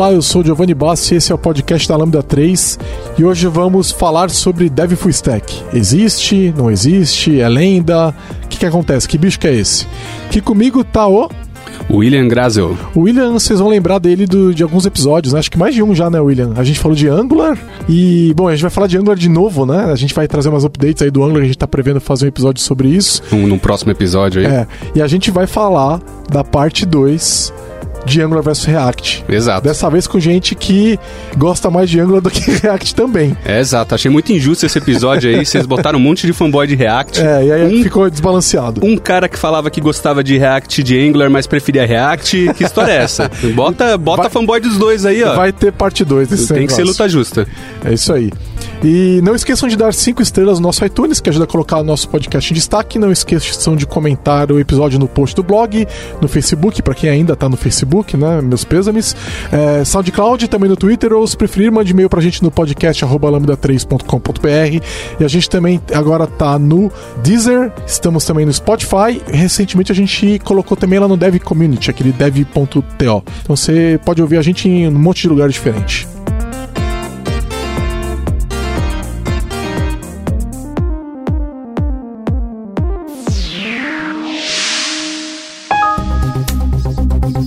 Olá, eu sou o Giovanni Bassi, esse é o podcast da Lambda 3 e hoje vamos falar sobre Dev Full Stack. Existe? Não existe? É lenda? O que, que acontece? Que bicho que é esse? Que comigo tá o William Grazel. O William, vocês vão lembrar dele do, de alguns episódios, né? Acho que mais de um já, né, William? A gente falou de Angular e, bom, a gente vai falar de Angular de novo, né? A gente vai trazer umas updates aí do Angular, a gente tá prevendo fazer um episódio sobre isso. Um, no próximo episódio aí. É, e a gente vai falar da parte 2 de Angular versus React. Exato. Dessa vez com gente que gosta mais de Angular do que React também. É, exato. Achei muito injusto esse episódio aí. Vocês botaram um monte de fanboy de React. É, e aí um, ficou desbalanceado. Um cara que falava que gostava de React de Angular, mas preferia React. Que história é essa? Bota, bota vai, fanboy dos dois aí, ó. Vai ter parte 2 desse Tem negócio. que ser luta justa. É isso aí. E não esqueçam de dar cinco estrelas no nosso iTunes, que ajuda a colocar o nosso podcast em destaque. Não esqueçam de comentar o episódio no post do blog, no Facebook, para quem ainda tá no Facebook, né? Meus pêsames. É, SoundCloud, também no Twitter, ou se preferir, mande e-mail pra gente no podcast lambda3.com.br. E a gente também agora tá no Deezer, estamos também no Spotify. Recentemente a gente colocou também lá no Dev Community, aquele dev.to. Então você pode ouvir a gente em um monte de lugares diferentes.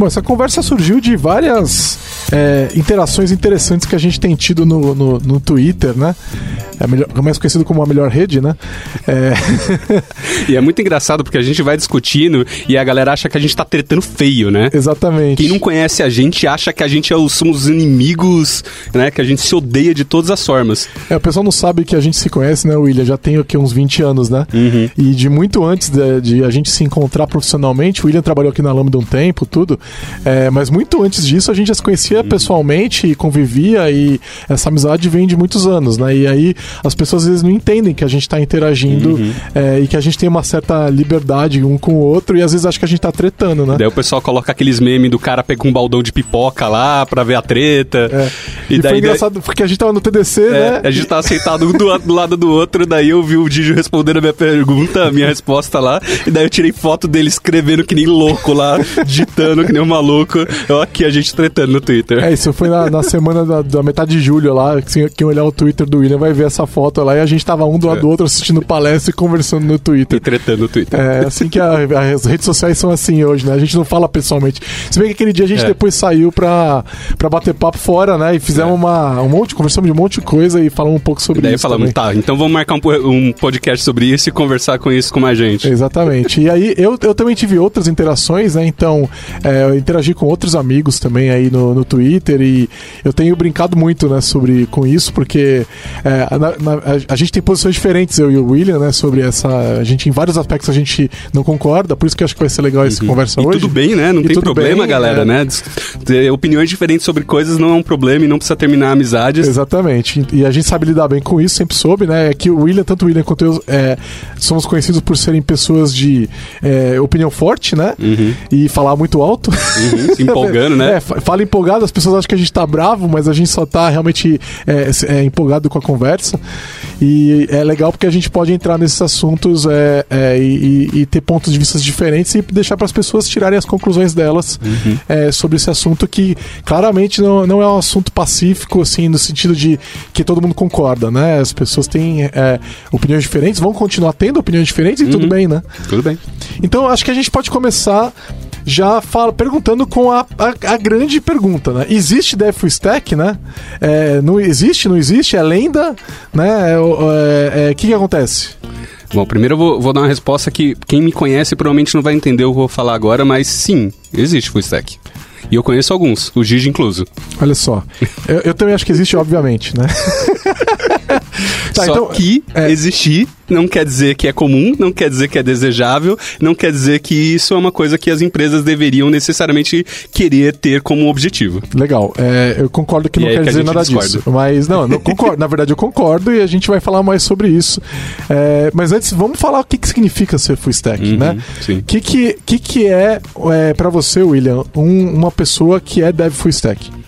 Bom, essa conversa surgiu de várias é, interações interessantes que a gente tem tido no, no, no Twitter, né? é, melhor, é mais conhecido como a melhor rede, né? É... e é muito engraçado porque a gente vai discutindo e a galera acha que a gente tá tretando feio, né? Exatamente. Quem não conhece a gente acha que a gente é os, somos inimigos, né? Que a gente se odeia de todas as formas. É, o pessoal não sabe que a gente se conhece, né, William? Já tem aqui uns 20 anos, né? Uhum. E de muito antes de, de, a gente se encontrar profissionalmente, o William trabalhou aqui na Lambda um tempo, tudo. É, mas muito antes disso, a gente já se conhecia uhum. pessoalmente e convivia e essa amizade vem de muitos anos, né? E aí as pessoas às vezes não entendem que a gente está interagindo uhum. é, e que a gente tem uma certa liberdade um com o outro e às vezes acha que a gente está tretando, né? Daí o pessoal coloca aqueles memes do cara pega um baldão de pipoca lá pra ver a treta. É. E, e daí, foi engraçado daí... porque a gente tava no TDC, é, né? A gente tava sentado um do, do, lado do outro, daí eu vi o Dijo respondendo a minha pergunta, a minha resposta lá, e daí eu tirei foto dele escrevendo que nem louco lá, digitando que nem um maluco. Eu aqui a gente tretando no Twitter. É, isso foi na, na semana da, da, metade de julho lá, quem olhar o Twitter do William vai ver essa foto lá e a gente tava um do lado é. do outro assistindo palestra e conversando no Twitter. E tretando no Twitter. É assim que a, as redes sociais são assim hoje, né? A gente não fala pessoalmente. Se bem que aquele dia a gente é. depois saiu pra, pra bater papo fora, né? E fizemos é. uma, um monte, conversamos de um monte de coisa e falamos um pouco sobre e daí isso. Daí falamos, também. tá, então vamos marcar um, um, podcast sobre isso e conversar com isso com mais gente. Exatamente. e aí eu, eu também tive outras interações, né? Então, é, eu interagi com outros amigos também aí no, no Twitter e eu tenho brincado muito, né, sobre com isso, porque é, na, a, a gente tem posições diferentes, eu e o William, né? Sobre essa. A gente, em vários aspectos, a gente não concorda, por isso que eu acho que vai ser legal essa uhum. conversa e hoje. Tudo bem, né? Não e tem problema, bem, galera, é... né? Ter opiniões diferentes sobre coisas não é um problema e não precisa terminar amizades. Exatamente. E a gente sabe lidar bem com isso, sempre soube, né? É que o William, tanto o William quanto eu, é, somos conhecidos por serem pessoas de é, opinião forte, né? Uhum. E falar muito alto. Uhum. Se empolgando, né? É, fala empolgado, as pessoas acham que a gente tá bravo, mas a gente só tá realmente é, é, empolgado com a conversa. E é legal porque a gente pode entrar nesses assuntos é, é, e, e, ter pontos de vista diferentes e deixar para as pessoas tirarem as conclusões delas uhum. é, sobre esse assunto que claramente não, não é um assunto pacífico, assim, no sentido de que todo mundo concorda, né? As pessoas têm é, opiniões diferentes, vão continuar tendo opiniões diferentes e tudo bem, né? Tudo bem. Então acho que a gente pode começar já fala, perguntando com a, a, a grande pergunta, né? Existe Full Stack, né? É, não existe, não existe? É lenda, né? O é, é, que, que acontece? Bom, primeiro eu vou, vou, dar uma resposta que quem me conhece provavelmente não vai entender o que eu vou falar agora, mas sim, existe Full Stack. E eu conheço alguns, o Gigi incluso. Olha só. eu, eu também acho que existe, obviamente, né? tá, Só então, que é... existir não quer dizer que é comum, não quer dizer que é desejável, não quer dizer que isso é uma coisa que as empresas deveriam necessariamente querer ter como objetivo. Legal. É, eu concordo que e não quer que dizer nada discorda. disso. Mas, não, não concordo. Na verdade, eu concordo e a gente vai falar mais sobre isso. É, mas antes, vamos falar o que, que significa ser full stack, uhum, né? Sim. O que, que, que, que é, é para você, William, um, uma pessoa que é dev full stack?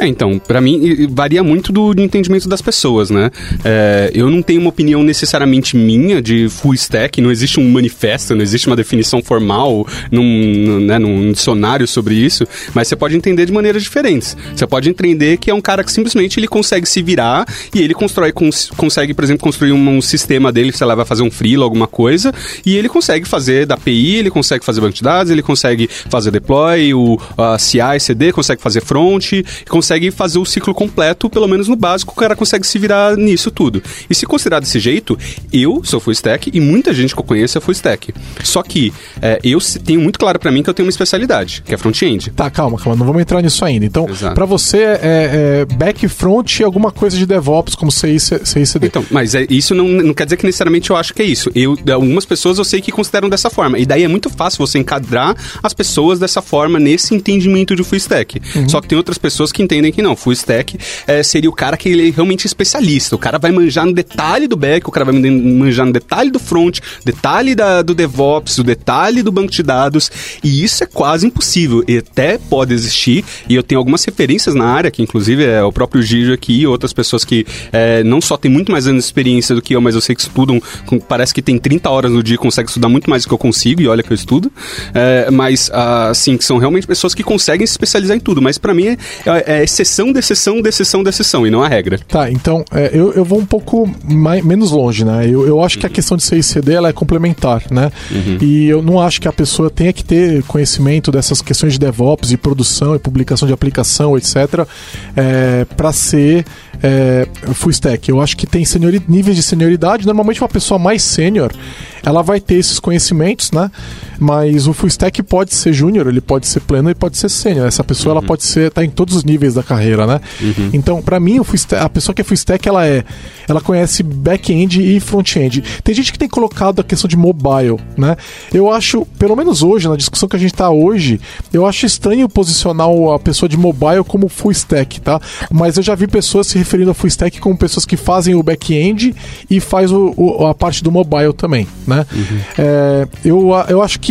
É, então, para mim varia muito do, entendimento das pessoas, né? É, eu não tenho uma opinião necessariamente minha de full stack, não existe um manifesto, não existe uma definição formal num, né, num dicionário sobre isso, mas você pode entender de maneiras diferentes. Você pode entender que é um cara que simplesmente ele consegue se virar e ele constrói, cons, consegue, por exemplo, construir um, um, sistema dele, sei lá, vai fazer um freelo, alguma coisa, e ele consegue fazer da API, ele consegue fazer banco de dados, ele consegue fazer deploy, o a CI, CD, consegue fazer front, consegue consegue fazer o ciclo completo, pelo menos no básico, o cara consegue se virar nisso tudo. E se considerar desse jeito, eu sou full stack e muita gente que eu conheço é full stack. Só que é, eu tenho muito claro para mim que eu tenho uma especialidade, que é front-end. Tá, calma, calma, não vamos entrar nisso ainda. Então, para você é, é back front e alguma coisa de DevOps, como CI, CICD. Então, mas é, isso não, não quer dizer que necessariamente eu acho que é isso. Eu, algumas pessoas eu sei que consideram dessa forma. E daí é muito fácil você encadrar as pessoas dessa forma, nesse entendimento de full stack. Uhum. Só que tem outras pessoas que entendem entendem que não. Full stack é, seria o cara que ele é realmente especialista. O cara vai manjar no detalhe do back, o cara vai manjar no detalhe do front, detalhe da, do DevOps, o detalhe do banco de dados. E isso é quase impossível. E até pode existir. E eu tenho algumas referências na área, que inclusive é o próprio Gigi aqui e outras pessoas que é, não só têm muito mais anos de experiência do que eu, mas eu sei que estudam, parece que tem 30 horas no dia e conseguem estudar muito mais do que eu consigo, e olha que eu estudo. É, mas, assim, que são realmente pessoas que conseguem se especializar em tudo. Mas para mim é, é, é exceção, de exceção, de exceção, de exceção, e não a regra. Tá, então é, eu, eu vou um pouco mais, menos longe, né? Eu, eu acho que a uhum. questão de CICD ela é complementar, né? Uhum. E eu não acho que a pessoa tenha que ter conhecimento dessas questões de DevOps, de produção e publicação de aplicação, etc., é, para ser é, full stack. Eu acho que tem níveis de senioridade. Normalmente, uma pessoa mais sênior ela vai ter esses conhecimentos, né? Mas o full stack pode ser júnior, ele pode ser pleno e pode ser sênior. Essa pessoa uhum. ela pode ser tá em todos os níveis da carreira, né? Uhum. Então, para mim, o full stack, a pessoa que é full stack, ela é, ela conhece back-end e front-end. Tem gente que tem colocado a questão de mobile, né? Eu acho, pelo menos hoje, na discussão que a gente tá hoje, eu acho estranho posicionar a pessoa de mobile como full stack, tá? Mas eu já vi pessoas se referindo a full stack como pessoas que fazem o back-end e faz o, o, a parte do mobile também, né? Uhum. É, eu, eu acho que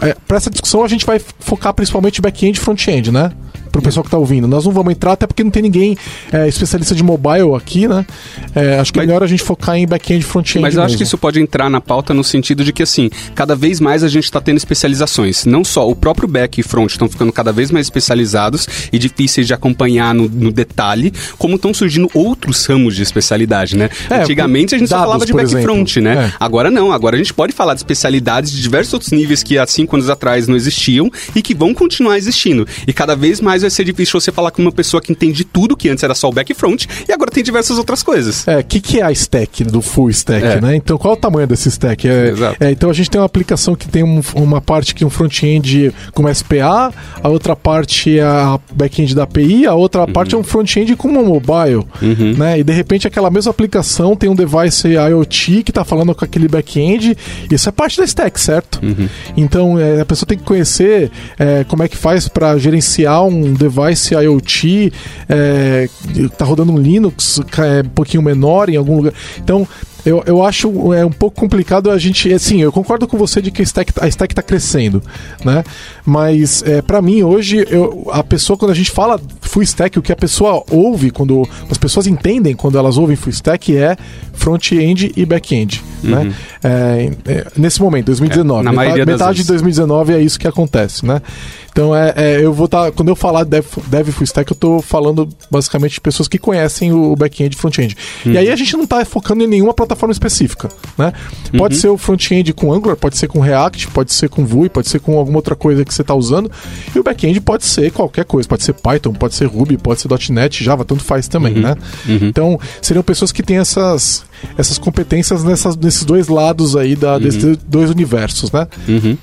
é, para essa discussão a gente vai focar principalmente back-end e front-end, né? Pro pessoal que tá ouvindo. Nós não vamos entrar, até porque não tem ninguém é, especialista de mobile aqui, né? É, acho que é melhor a gente focar em back-end e front-end. Mas eu mesmo. acho que isso pode entrar na pauta no sentido de que, assim, cada vez mais a gente está tendo especializações. Não só o próprio back e front estão ficando cada vez mais especializados e difíceis de acompanhar no, no detalhe, como estão surgindo outros ramos de especialidade, né? É, Antigamente a gente dados, só falava de back e front, né? É. Agora não, agora a gente pode falar de especialidades de diversos outros níveis que há cinco anos atrás não existiam e que vão continuar existindo. E cada vez mais vai ser difícil você falar com uma pessoa que entende tudo, que antes era só o back front, e agora tem diversas outras coisas. É, o que, que é a stack do full stack, é. né? Então, qual é o tamanho desse stack? É, é, então, a gente tem uma aplicação que tem um, uma parte que é um front-end com SPA, a outra parte é a back-end da API, a outra uhum. parte é um front-end com uma mobile, uhum. né? E, de repente, aquela mesma aplicação tem um device IoT que está falando com aquele back-end, isso é parte da stack, certo? Uhum. Então, é, a pessoa tem que conhecer é, como é que faz para gerenciar um device IoT, é, tá rodando um Linux é, um pouquinho menor em algum lugar. Então, eu, eu acho é um pouco complicado a gente. Assim, eu concordo com você de que a stack, a stack tá crescendo, né? Mas é, para mim, hoje, eu, a pessoa, quando a gente fala full stack, o que a pessoa ouve quando. As pessoas entendem quando elas ouvem full stack é front-end e back-end. Uhum. Né? É, é, nesse momento, 2019. É, na metade, maioria metade de vezes. 2019 é isso que acontece, né? Então é, é, eu vou estar. quando eu falar dev, dev full stack, eu tô falando basicamente de pessoas que conhecem o back-end e front-end. Uhum. E aí a gente não tá focando em nenhuma plataforma específica. Né? Pode Uhum. ser o front-end com Angular, pode ser com React, pode ser com Vue, pode ser com alguma outra coisa que você está usando. E o back-end pode ser qualquer coisa, pode ser Python, pode ser Ruby, pode ser .NET, Java, tanto faz também, Uhum. né? Então, seriam pessoas que têm essas, essas competências nessas, nesses dois lados aí da, desses dois universos, né? Uhum.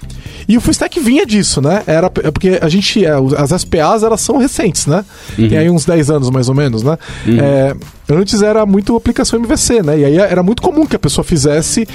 E o full stack vinha disso, né? Era é porque a gente é, as SPAs elas são recentes, né? Tem aí uns 10 anos mais ou menos, né? É, antes era muito aplicação MVC, né? E aí era muito comum que a pessoa fizesse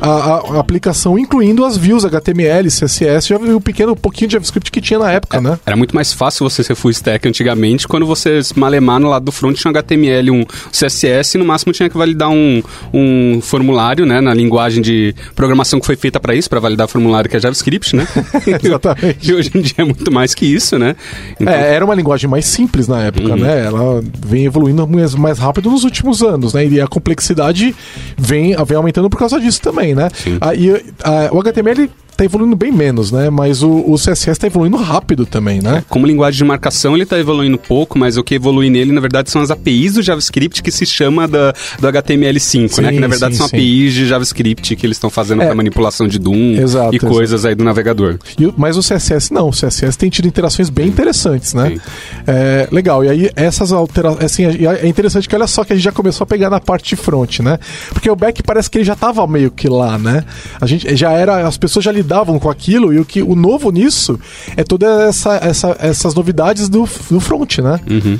a, a- a aplicação incluindo as views HTML, CSS, viu um pequeno pouquinho de JavaScript que tinha na época, né? Era muito mais fácil você ser full stack antigamente, quando você se malemar no lado do front tinha um HTML, um CSS, e no máximo tinha que validar um, um formulário, né, na linguagem de programação que foi feita para isso, para validar formulário que é JavaScript, né? Exatamente. e hoje em dia é muito mais que isso, né? Então, É, era uma linguagem mais simples na época, Uhum. né? Ela vem evoluindo mais, mais rápido nos últimos anos, né? E a complexidade vem, vem aumentando por causa disso também, né? Sim. Ah, e ah, o HTML tá evoluindo bem menos, né? Mas o, o CSS tá evoluindo rápido também, né? Como linguagem de marcação, ele está evoluindo pouco, mas o que evolui nele, na verdade, são as APIs do JavaScript que se chama da, do HTML5, né? Sim, Que na verdade sim, são sim. APIs de JavaScript que eles estão fazendo É. para manipulação de Doom Exato, e exato. coisas aí do navegador. E mas o CSS não, o CSS tem tido interações bem interessantes, né? É, legal, e aí essas alterações, assim, é interessante que olha só que a gente já começou a pegar na parte de front, né? Porque o back parece que ele já tava meio que lá, né? A gente já era, as pessoas já lidavam com aquilo e o que o novo nisso é toda essa, essa- essas novidades do, do front, né? Uhum.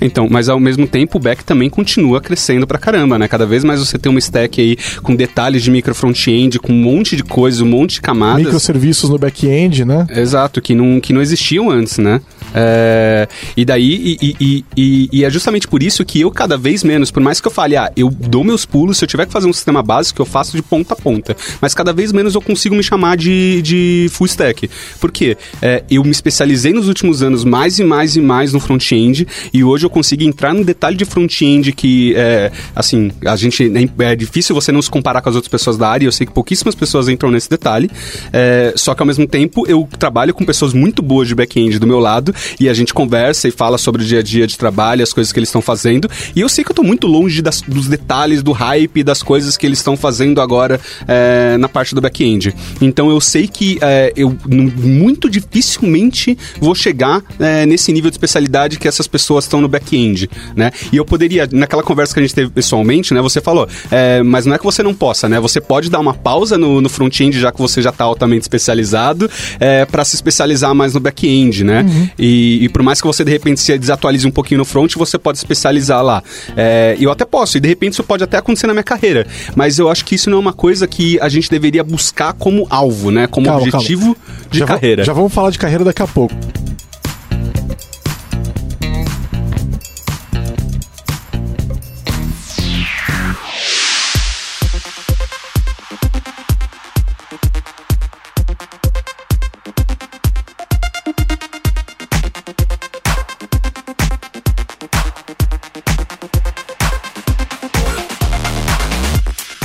Então, mas ao mesmo tempo o back também continua crescendo pra caramba, né? Cada vez mais você tem uma stack aí com detalhes de micro front-end, com um monte de coisas, um monte de camadas. Microserviços no back-end, né? Exato, que não, que não existiam antes, né? É, e daí, e, e- e- e é justamente por isso que eu cada vez menos, por mais que eu fale, ah, eu dou meus pulos, se eu tiver que fazer um sistema básico, eu faço de ponta a ponta. Mas cada vez menos eu consigo me chamar de, de full stack. Por quê? É, eu me especializei nos últimos anos mais e mais e mais no front-end, e hoje eu consigo entrar no detalhe de front-end que, é, assim, a gente, é difícil você não se comparar com as outras pessoas da área, eu sei que pouquíssimas pessoas entram nesse detalhe, é, só que ao mesmo tempo eu trabalho com pessoas muito boas de back-end do meu lado e a gente conversa e fala sobre o dia a dia de trabalho, as coisas que eles estão fazendo. E eu sei que eu tô muito longe das- dos detalhes, do hype, das coisas que eles estão fazendo agora é, na parte do back-end. Então eu sei que é, eu muito dificilmente vou chegar é, nesse nível de especialidade que essas pessoas estão no back-end, né? E eu poderia, naquela conversa que a gente teve pessoalmente, né? Você falou, é, mas não é que você não possa, né? Você pode dar uma pausa no, no front-end, já que você já está altamente especializado, é, para se especializar mais no back-end, né? E, e por mais que você de repente se desatualize um pouquinho no front, você pode especializar lá. É, eu até posso, e de repente isso pode até acontecer na minha carreira, mas eu acho que isso não é uma coisa que a gente deveria buscar como alvo, né? Como Calma, objetivo de já carreira. já vamos falar de carreira daqui a pouco.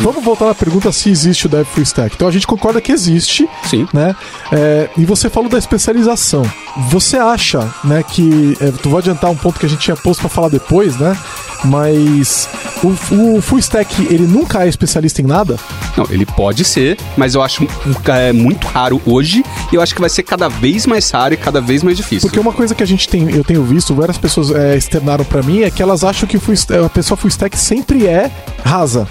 Vamos voltar na pergunta se existe o Dev Full Stack. Então a gente concorda que existe, Sim. né? É, e você falou da especialização. Você acha, né, que. É, tu vou adiantar um ponto que a gente tinha posto pra falar depois, né? Mas o, o Full Stack, ele nunca é especialista em nada? Não, ele pode ser, mas eu acho é, muito raro hoje e eu acho que vai ser cada vez mais raro e cada vez mais difícil. Porque uma coisa que a gente tem, eu tenho visto, várias pessoas é, externaram pra mim, é que elas acham que o full sta- a pessoa full stack sempre é rasa.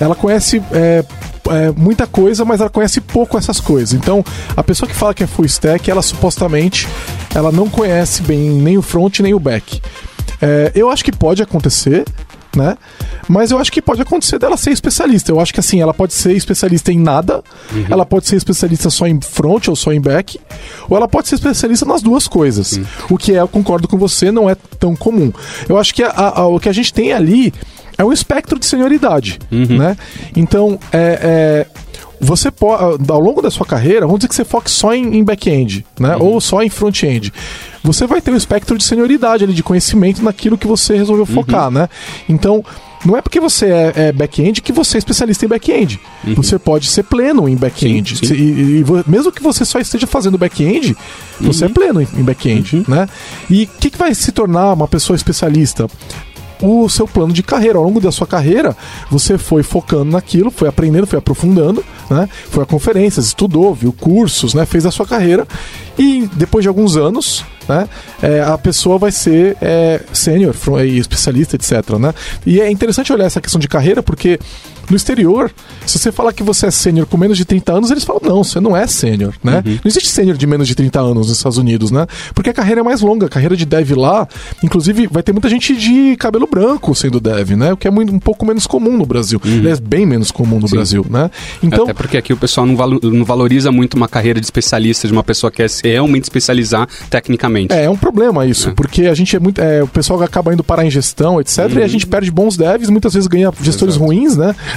Ela conhece é, é, muita coisa, mas ela conhece pouco essas coisas. Então, a pessoa que fala que é full stack, ela supostamente ela não conhece bem nem o front nem o back. É, eu acho que pode acontecer, né? Mas eu acho que pode acontecer dela ser especialista. Eu acho que assim, ela pode ser especialista em nada, uhum. ela pode ser especialista só em front ou só em back, ou ela pode ser especialista nas duas coisas. Uhum. O que é, eu concordo com você, não é tão comum. Eu acho que a, a, o que a gente tem ali é um espectro de senioridade, uhum. né? Então, é, é, você pode, ao longo da sua carreira, vamos dizer que você foque só em, em back-end, né? Uhum. Ou só em front-end. Você vai ter um espectro de senioridade ali, de conhecimento naquilo que você resolveu uhum. focar, né? Então, não é porque você é, é back-end que você é especialista em back-end. Uhum. Você pode ser pleno em back-end. E, e, mesmo que você só esteja fazendo back-end, você é uhum. pleno em, em back-end, uhum. né? E o que, que vai se tornar uma pessoa especialista? O seu plano de carreira. Ao longo da sua carreira, você foi focando naquilo, foi aprendendo, foi aprofundando, né? Foi a conferências, estudou, viu cursos, né? Fez a sua carreira e depois de alguns anos, né? É, a pessoa vai ser é, sênior, especialista, etc. Né? E é interessante olhar essa questão de carreira porque no exterior, se você falar que você é sênior com menos de 30 anos, eles falam, não, você não é sênior, né? Uhum. Não existe sênior de menos de 30 anos nos Estados Unidos, né? Porque a carreira é mais longa, a carreira de dev lá, inclusive vai ter muita gente de cabelo branco sendo dev, né? O que é muito, um pouco menos comum no Brasil. Uhum. é bem menos comum no Sim. Brasil, né? Então, Até porque aqui o pessoal não, valo, não valoriza muito uma carreira de especialista, de uma pessoa que quer se realmente especializar tecnicamente. É, é um problema isso, é. porque a gente é muito. É, o pessoal acaba indo parar em gestão, etc. Uhum. E a uhum. gente perde bons devs, muitas vezes ganha gestores Exato. ruins, né?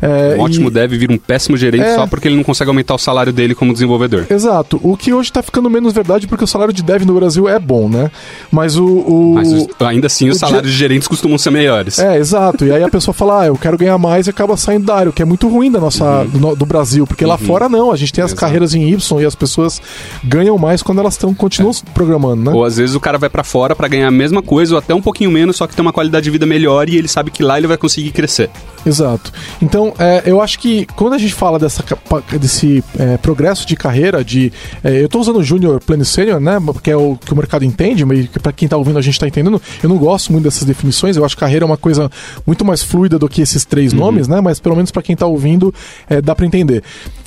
É, um ótimo e... dev vira um péssimo gerente é... só porque ele não consegue aumentar o salário dele como desenvolvedor. Exato. O que hoje tá ficando menos verdade porque o salário de dev no Brasil é bom, né? Mas o. o... Mas ainda assim, os salários de gerentes costumam ser melhores. É, exato. E aí a pessoa fala, ah, eu quero ganhar mais e acaba saindo da área, o que é muito ruim da nossa, uhum. do, do, Brasil, porque uhum. lá fora não. A gente tem as exato. carreiras em Y e as pessoas ganham mais quando elas estão continuam é. programando, né? Ou às vezes o cara vai para fora para ganhar a mesma coisa ou até um pouquinho menos, só que tem uma qualidade de vida melhor e ele sabe que lá ele vai conseguir crescer. Exato. Então, é, eu acho que quando a gente fala dessa, desse é, progresso de carreira, de. É, eu estou usando Júnior Plano Sênior, né? Porque é o que o mercado entende, mas para quem está ouvindo a gente está entendendo. Eu não gosto muito dessas definições, eu acho que carreira é uma coisa muito mais fluida do que esses três uhum. nomes, né? Mas pelo menos para quem está ouvindo, é, dá para entender.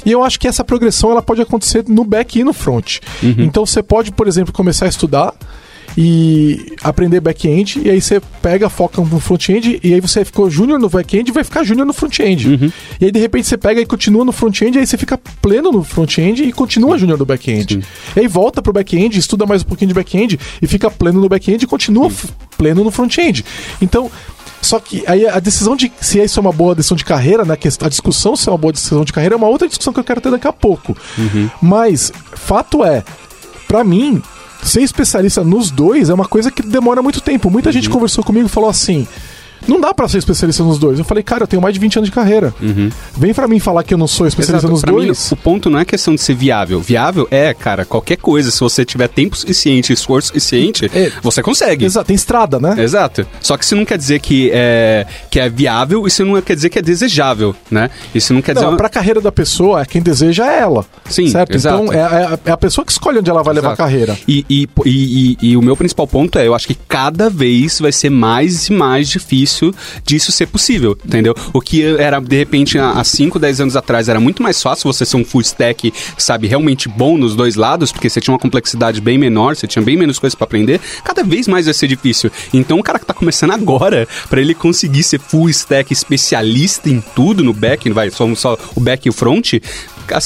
E eu acho que essa progressão ela pode acontecer no back e no front. Uhum. Então você pode, por exemplo, começar a estudar e aprender back-end, e aí você pega, foca no front-end, e aí você ficou júnior no back-end e vai ficar júnior no front-end. Uhum. E aí de repente você pega e continua no front-end, e aí você fica pleno no front-end e continua júnior no back-end. E aí volta pro back-end, estuda mais um pouquinho de back-end e fica pleno no back-end e continua pleno no front-end. Então, só que aí a decisão de se isso é uma boa decisão de carreira, né? A discussão se é uma boa decisão de carreira é uma outra discussão que eu quero ter daqui a pouco. Uhum. Mas, fato é, para mim, ser especialista nos dois é uma coisa que demora muito tempo. Muita uhum. gente conversou comigo e falou assim: não dá para ser especialista nos dois. Eu falei, cara, eu tenho mais de 20 anos de carreira. Uhum. Vem para mim falar que eu não sou especialista Exato. nos pra dois. Mim, o ponto não é questão de ser viável. Viável é, cara, qualquer coisa. Se você tiver tempo suficiente, esforço suficiente, é. você consegue. Exato, tem estrada, né? Exato. Só que isso não quer dizer que é, que é viável, isso não quer dizer que é desejável, né? Isso não quer não, dizer. Pra carreira da pessoa, quem deseja é ela. Sim, certo? Exato. Então é, é, é, a pessoa que escolhe onde ela vai exato. levar a carreira. E, e, e, e, o meu principal ponto é: eu acho que cada vez vai ser mais e mais difícil disso ser possível, entendeu? O que era, de repente, há 5, 10 anos atrás, era muito mais fácil você ser um full stack, sabe, realmente bom nos dois lados, porque você tinha uma complexidade bem menor, você tinha bem menos coisas para aprender, cada vez mais vai ser difícil. Então, o cara que tá começando agora, para ele conseguir ser full stack especialista em tudo no back, vai, só, só o back e o front,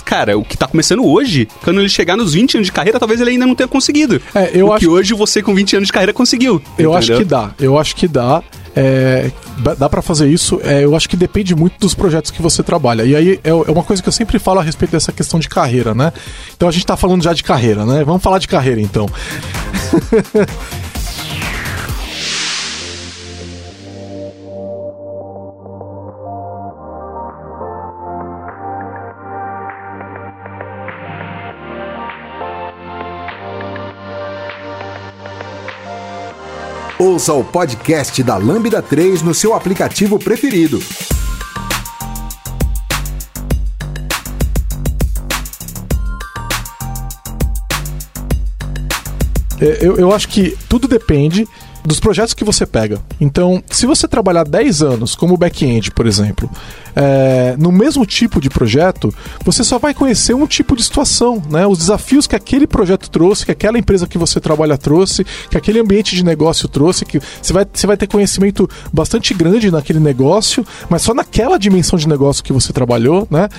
cara, o que tá começando hoje, quando ele chegar nos 20 anos de carreira, talvez ele ainda não tenha conseguido. É, eu o acho que hoje você com 20 anos de carreira conseguiu. Eu entendeu? acho que dá. Eu acho que dá. É, dá para fazer isso. É, eu acho que depende muito dos projetos que você trabalha. E aí é, é uma coisa que eu sempre falo a respeito dessa questão de carreira, né? Então a gente tá falando já de carreira, né? Vamos falar de carreira então. Ouça o podcast da Lambda 3 no seu aplicativo preferido. É, eu, eu acho que tudo depende dos projetos que você pega. Então, se você trabalhar 10 anos como back-end, por exemplo, é, no mesmo tipo de projeto, você só vai conhecer um tipo de situação, né? Os desafios que aquele projeto trouxe, que aquela empresa que você trabalha trouxe, que aquele ambiente de negócio trouxe, que você vai, você vai ter conhecimento bastante grande naquele negócio, mas só naquela dimensão de negócio que você trabalhou, né?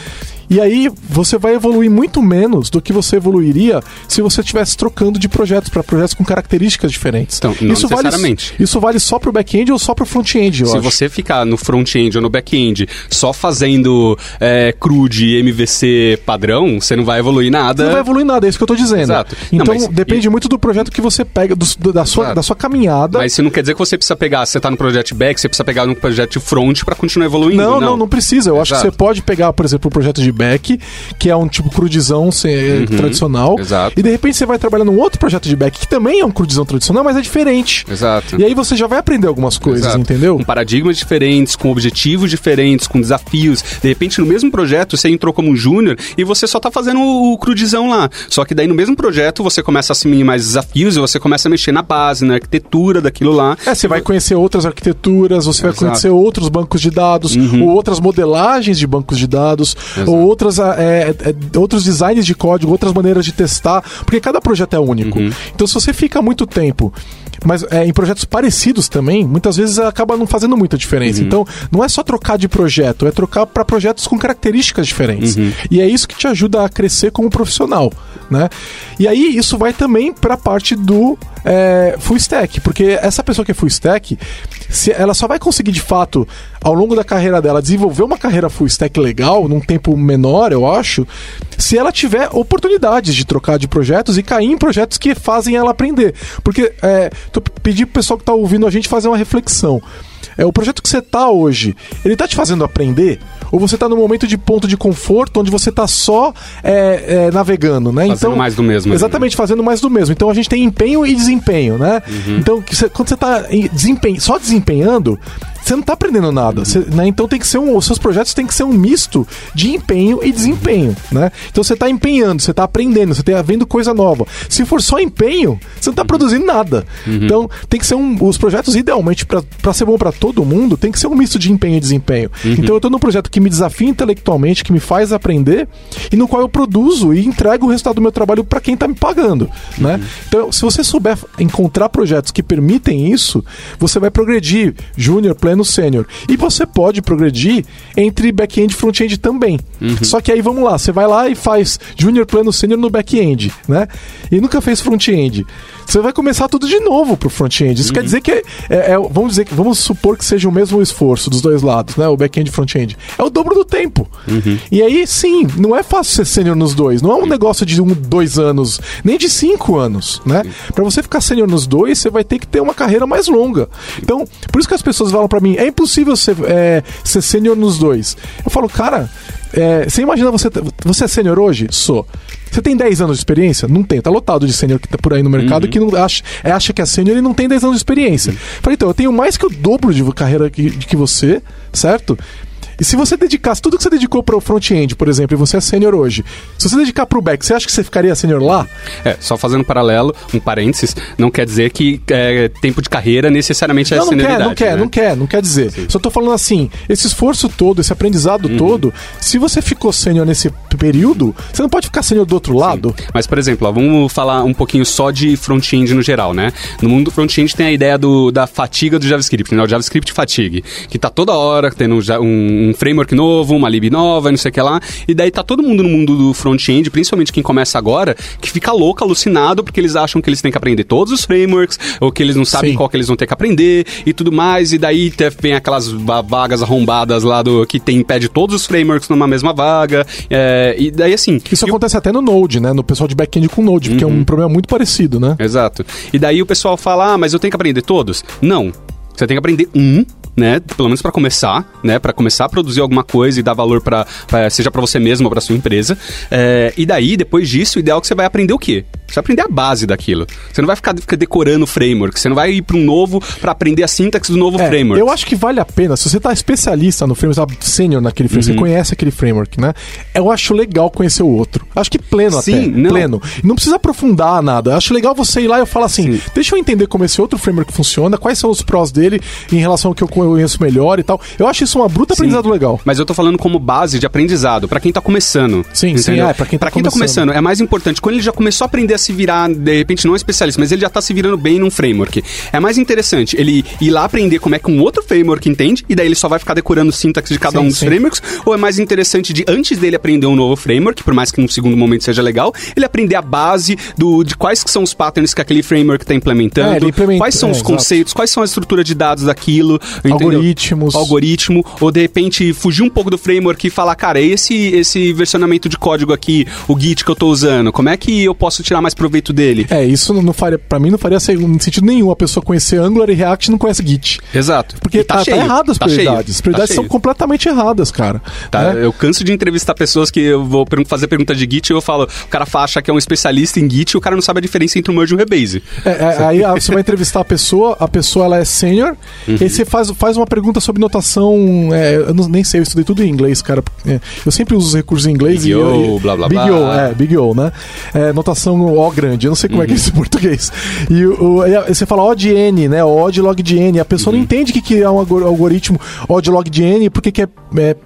E aí você vai evoluir muito menos do que você evoluiria se você estivesse trocando de projetos para projetos com características diferentes. Então, não isso necessariamente. Vale, isso vale só para o back-end ou só para o front-end, Se acho. você ficar no front-end ou no back-end só fazendo é, CRUD MVC padrão, você não vai evoluir nada. Não vai evoluir nada, é isso que eu tô dizendo. Exato. Então Não, depende muito do projeto que você pega, do- da, sua, Exato. da sua caminhada. Mas isso não quer dizer que você precisa pegar, você tá no projeto back, você precisa pegar no projeto front para continuar evoluindo. Não, não, não, precisa. Eu acho que Exato. você pode pegar, por exemplo, o projeto de back, que é um tipo crudizão se- tradicional. Uhum. Exato. E de repente você vai trabalhar num outro projeto de back, que também é um crudizão tradicional, mas é diferente. Exato. E aí você já vai aprender algumas coisas, Exato. entendeu? Com paradigmas diferentes, com objetivos diferentes, com desafios. De repente, no mesmo projeto, você entrou como um júnior e você só tá fazendo o, crudizão lá. Só que daí, no mesmo projeto, você começa a assumir mais desafios e você começa a mexer na base, na arquitetura daquilo lá. É, você vai conhecer outras arquiteturas, você vai Exato. Uhum. conhecer outros bancos de dados, ou outras modelagens de bancos de dados, Exato. ou outras, ah, é, é, outros designs de código, outras maneiras de testar, porque cada projeto é único. Uhum. Então, se você fica muito tempo. Mas é, em projetos parecidos também, muitas vezes acaba não fazendo muita diferença. Uhum. Então, não é só trocar de projeto, é trocar para projetos com características diferentes. Uhum. E é isso que te ajuda a crescer como profissional, né? E aí isso vai também para a parte do é, full stack, porque essa pessoa que é full stack, se ela só vai conseguir de fato ao longo da carreira dela desenvolver uma carreira full stack legal num tempo menor, eu acho, se ela tiver oportunidades de trocar de projetos e cair em projetos que fazem ela aprender. Porque é, tô pedindo pro pessoal que tá ouvindo a gente fazer uma reflexão. É, o projeto que você tá hoje, ele tá te fazendo aprender? Ou você tá num momento de ponto de conforto onde você tá só é, é, navegando, né? Fazendo mais do mesmo ali, Exatamente, fazendo mais do mesmo. Então a gente tem empenho e desempenho, né? Então, que você- quando você tá desempenho, só desempenhando, você não tá aprendendo nada. Você- né? Então tem que ser um. Os seus projetos têm que ser um misto de empenho e desempenho, né? Então você tá empenhando, você tá aprendendo, você tá vendo coisa nova. Se for só empenho, você não tá produzindo nada. Então tem que ser um. Os projetos, idealmente, para ser bom para todo mundo, tem que ser um misto de empenho e desempenho. Então eu tô num projeto que me desafia intelectualmente, que me faz aprender e no qual eu produzo e entrego o resultado do meu trabalho para quem tá me pagando, né? Então, se você souber encontrar projetos que permitem isso, você vai progredir júnior, pleno, sênior. E você pode progredir entre back-end e front-end também. Só que aí vamos lá, você vai lá e faz júnior, pleno, sênior no back-end, né? E nunca fez front-end. Você vai começar tudo de novo pro front-end. Isso quer dizer que é, é- é- vamos dizer que vamos supor que seja o mesmo esforço dos dois lados, né? O back-end e front-end. É o dobro do tempo. E aí, sim, não é fácil ser sênior nos dois. Não é um negócio de um, dois anos, nem de cinco anos, né? Pra você ficar sênior nos dois, você vai ter que ter uma carreira mais longa. Então, por isso que as pessoas falam pra mim, é impossível ser, é, ser sênior nos dois. Eu falo, cara, é, você imagina você. Você é sênior hoje? Sou. Você tem 10 anos de experiência? Não tem. Tá lotado de sênior que tá por aí no mercado que não acha, é, acha que é sênior e não tem 10 anos de experiência. Falei, então, eu tenho mais que o dobro de carreira que, de que você, certo? E se você dedicasse tudo que você dedicou para o front-end, por exemplo, e você é sênior hoje, se você dedicar para o back, você acha que você ficaria sênior lá? É, só fazendo um paralelo, um parênteses, não quer dizer que é, tempo de carreira necessariamente é não, não quer, não quer, né? não quer, não quer dizer. Só tô falando assim, esse esforço todo, esse aprendizado Uhum. todo, se você ficou sênior nesse período, você não pode ficar sênior do outro lado. Mas, por exemplo, ó, vamos falar um pouquinho só de front-end no geral, né? No mundo do front-end tem a ideia do, da fatiga do JavaScript, né? O JavaScript fatigue, que tá toda hora tendo já um, um framework novo, uma lib nova, não sei o que lá, e daí tá todo mundo no mundo do front-end, principalmente quem começa agora, que fica louco, alucinado, porque eles acham que eles têm que aprender todos os frameworks, ou que eles não sabem Sim. qual que eles vão ter que aprender, e tudo mais, e daí vem aquelas va- vagas arrombadas lá do que tem, pede todos os frameworks numa mesma vaga, é, e daí assim... Isso o- acontece até no Node, né? No pessoal de back-end com Node, porque é Uhum. um problema muito parecido, né? Exato. E daí o pessoal fala, ah, mas eu tenho que aprender todos? Não. Você tem que aprender um, né? Pelo menos pra começar, né? Para começar a produzir alguma coisa e dar valor para seja pra você mesmo ou pra sua empresa. É, e daí, depois disso, o ideal é que você vai aprender o quê? Você vai aprender a base daquilo. Você não vai ficar, ficar decorando o framework. Você não vai ir para um novo pra aprender a sintaxe do novo É, framework. eu acho que vale a pena, se você tá especialista no framework, tá sênior naquele framework, Uhum. você conhece aquele framework, né? Eu acho legal conhecer o outro. Acho que pleno Sim, até. não. Pleno. Não precisa aprofundar nada. Acho legal você ir lá e eu falar assim: deixa eu entender como esse outro framework funciona, quais são os prós dele em relação ao que eu conheço melhor e tal. Eu acho isso isso é uma bruta aprendizado legal. Mas eu tô falando como base de aprendizado, pra quem tá começando. Sim, sim, entendeu? é, pra quem tá pra quem tá começando. começando, é mais importante. Quando ele já começou a aprender a se virar, de repente não é especialista, mas ele já tá se virando bem num framework. É mais interessante ele ir lá aprender como é que um outro framework entende, e daí ele só vai ficar decorando sintaxe de cada Sim, um dos sim. frameworks, ou é mais interessante de, antes dele aprender um novo framework, por mais que num segundo momento seja legal, ele aprender a base do, de quais que são os patterns que aquele framework tá implementando, É, ele implementa- quais são é, os exato. conceitos, quais são a estrutura de dados daquilo, entendeu? Algoritmos. algoritmo, ou de repente fugir um pouco do framework e falar, cara, esse esse versionamento de código aqui, o Git que eu tô usando, como é que eu posso tirar mais proveito dele? É, isso não faria, pra mim não faria sen- sentido nenhum a pessoa conhecer Angular e React e não conhece Git. Exato. Porque E tá, tá cheio, errado as tá prioridades. cheio, As prioridades tá são cheio. completamente erradas, cara. Tá, né? Eu canso de entrevistar pessoas que eu vou fazer pergunta de Git e eu falo, o cara acha que é um especialista em Git e o cara não sabe a diferença entre um merge e um rebase. É, é, aí ah, você vai entrevistar a pessoa, a pessoa ela é sênior, Uhum. e aí você faz, faz uma pergunta sobre notação. É, eu não- nem sei, eu estudei tudo em inglês, cara. É, eu sempre uso os recursos em inglês Big e. O, e- blá, blá, Big blá. O, é, Big O, né? É, notação O grande, eu não sei como é que é isso em português. E o, você fala O de N, né? O de log de N. A pessoa Uhum. não entende o que, que é um algor- algoritmo O de log de N, porque que é, é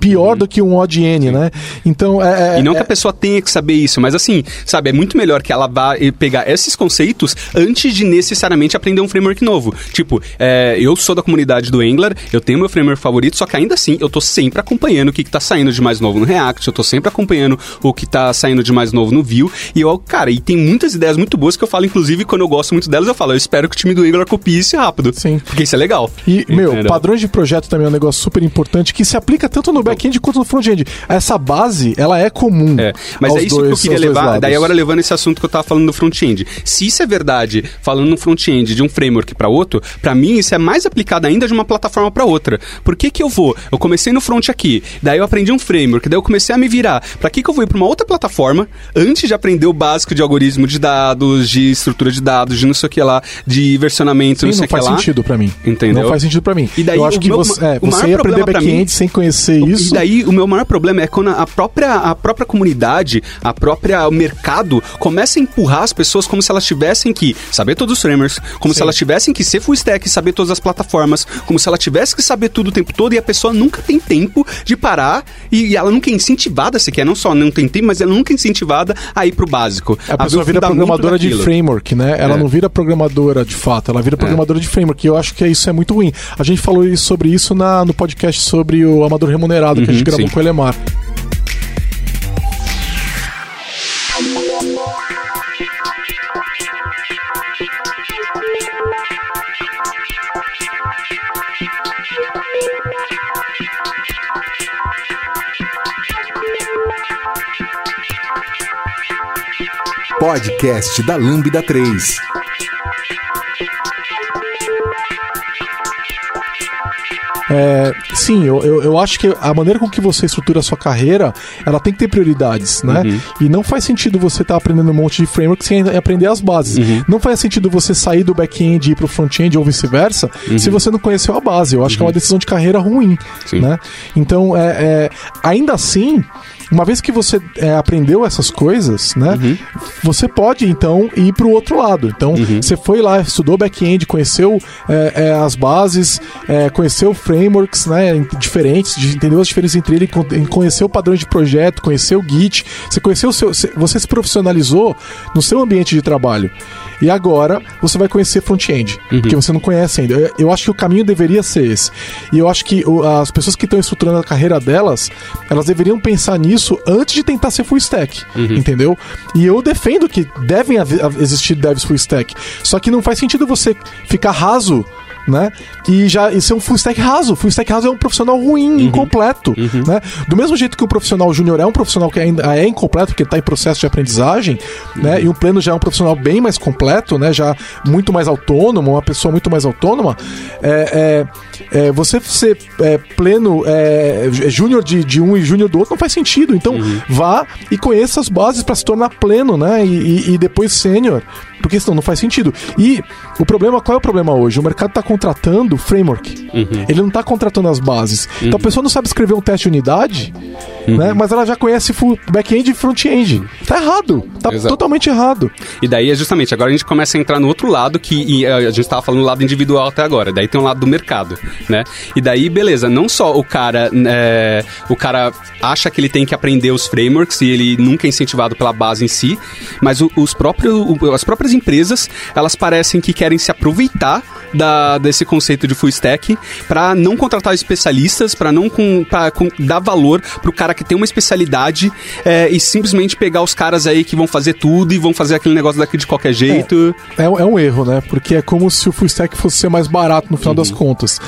pior do que um O de N, né? Então, é. é- Uhum. E não é- que a pessoa tenha que saber isso, mas assim, sabe, é muito melhor que ela vá pegar esses conceitos antes de necessariamente aprender um framework novo. Tipo, é, eu sou da comunidade do Angular, eu tenho meu framework favorito, só que ainda assim eu tô sempre acompanhando o que, que tá saindo de mais novo no React, eu tô sempre acompanhando o que tá saindo de mais novo no Vue. E eu, cara, e tem muitas ideias muito boas que eu falo, inclusive, quando eu gosto muito delas, eu falo, eu espero que o time do Angular copie isso rápido. Sim. Porque isso é legal. E, meu, Entendeu? padrões de projeto também é um negócio super importante que se aplica tanto no back-end quanto no front-end. Essa base, ela é comum. É, mas é isso dois- que eu queria levar. Daí agora levando esse assunto que eu tava falando do front-end. Se isso é verdade, falando no front-end de um framework para outro, para mim isso é mais aplicado ainda de uma plataforma para outra. Por que que eu vou? Eu comecei no front aqui, daí eu aprendi um framework, daí eu comecei a me virar. Para que que eu vou ir para uma outra plataforma antes de aprender o básico de algoritmo de dados, de estrutura de dados, de não sei o que lá, de versionamento, Sim, não sei não o que faz lá. sentido pra mim. Entendeu? Não faz sentido pra mim. E daí eu acho que meu- você, é, o você ia aprender back-end mim- sem conhecer isso. E daí o meu maior problema é quando a própria, a própria comunidade, a própria o mercado começa a empurrar as pessoas como se elas tivessem que saber todos os frameworks, como se elas tivessem que ser full stack, saber todas as plataformas, como se ela tivesse que saber tudo o tempo todo e a pessoa nunca tem tempo de parar e, e ela nunca é incentivada sequer, não só não tem tempo, mas ela nunca é incentivada a ir pro básico. A ver pessoa vira programadora de framework, né? Ela É. não vira programadora de fato, ela vira programadora de framework. E eu acho que isso é muito ruim. A gente falou sobre isso na, no podcast sobre o amador remunerado que a gente Uhum, gravou sim. com o Elemar. Podcast da Lambda 3. É, sim, eu, eu, eu acho que a maneira com que você estrutura a sua carreira, ela tem que ter prioridades, né? Uhum. E não faz sentido você estar aprendendo um monte de framework sem aprender as bases. Uhum. Não faz sentido você sair do back-end e ir pro front-end ou vice-versa se você não conheceu a base. Eu acho que é uma decisão de carreira ruim, Uhum. Sim. né? Então, é, é, ainda assim, uma vez que você é, aprendeu essas coisas, né? Uhum. Você pode, então, ir pro outro lado. Então, você foi lá, estudou back-end, conheceu é, é, as bases, é, conheceu frameworks né, diferentes, de- entendeu as diferenças entre ele, con- conheceu padrões de projeto, conheceu o Git, você conheceu o seu, se- você se profissionalizou no seu ambiente de trabalho. E agora você vai conhecer front-end, que você não conhece ainda. Eu, eu acho que o caminho deveria ser esse. E eu acho que o- as pessoas que estão estruturando a carreira delas, elas deveriam pensar nisso antes de tentar ser full stack, entendeu? E eu defendo que devem existir devs full stack. Só que não faz sentido você ficar raso né? E já e ser um full stack raso. Full stack raso é um profissional ruim, incompleto, né? Do mesmo jeito que o profissional júnior é um profissional que ainda é incompleto, porque está em processo de aprendizagem, né? E o pleno já é um profissional bem mais completo, né? Já muito mais autônomo, uma pessoa muito mais autônoma. É, é, é, você ser é, pleno, é, júnior de, de um e júnior do outro não faz sentido. Então, vá e conheça as bases para se tornar pleno, né? E, e- e depois sênior. Porque senão não faz sentido. E o problema, qual é o problema hoje? O mercado está contratando framework. Ele não está contratando as bases. Então a pessoa não sabe escrever um teste de unidade. né? Mas ela já conhece back-end e front-end. Tá errado. Tá Exato. totalmente errado. E daí é justamente, agora a gente começa a entrar no outro lado que eh, a gente tava falando do lado individual até agora. Daí tem o lado do mercado, né? E daí, beleza, não só o cara, é, o cara acha que ele tem que aprender os frameworks e ele nunca é incentivado pela base em si, mas os próprios, as próprias empresas, elas parecem que querem se aproveitar da, desse conceito de full stack para não contratar especialistas, para não com, pra, com- dar valor pro cara que tem uma especialidade é, e simplesmente pegar os caras aí que vão fazer tudo e vão fazer aquele negócio daqui de qualquer jeito. É, é um erro, né? Porque é como se o full stack fosse ser mais barato no final das Uhum. contas.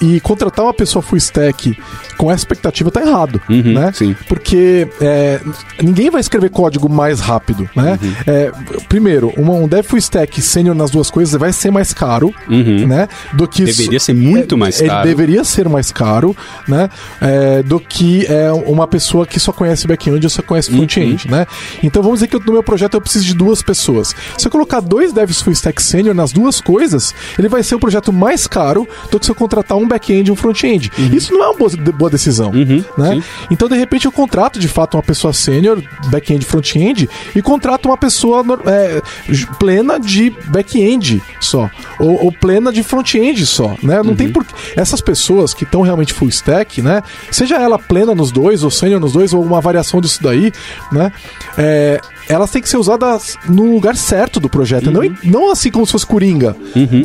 E, e contratar uma pessoa full stack com essa expectativa tá errado, Uhum, né? sim. Porque é, ninguém vai escrever código mais rápido, né? Uhum. É, primeiro, uma- um dev full stack sênior nas duas coisas vai ser mais caro, né? Do que Uhum. Deveria ser muito mais ele caro. deveria ser mais caro, né? É, do que é, uma pessoa que só conhece back-end ou só conhece Uhum. front-end, né? Então vamos dizer que eu- no meu projeto eu preciso de duas pessoas. Se eu colocar dois devs full stack senior nas duas coisas, ele vai ser um projeto mais caro do que se eu contratar um back-end e um front-end. Isso não é uma boa, de- boa decisão, né? Uhum. sim. Então de repente eu contrato de fato uma pessoa sênior, back-end, e front-end e contrato uma pessoa é, plena de back-end só ou, ou plena de front-end só, né? Não tem Uhum. por essas pessoas que estão realmente full stack, né? Seja ela plena nos dois ou sênior nos dois ou uma variação disso daí, né? É, elas têm que ser usadas no lugar certo do projeto, não, em- não assim como se fosse coringa.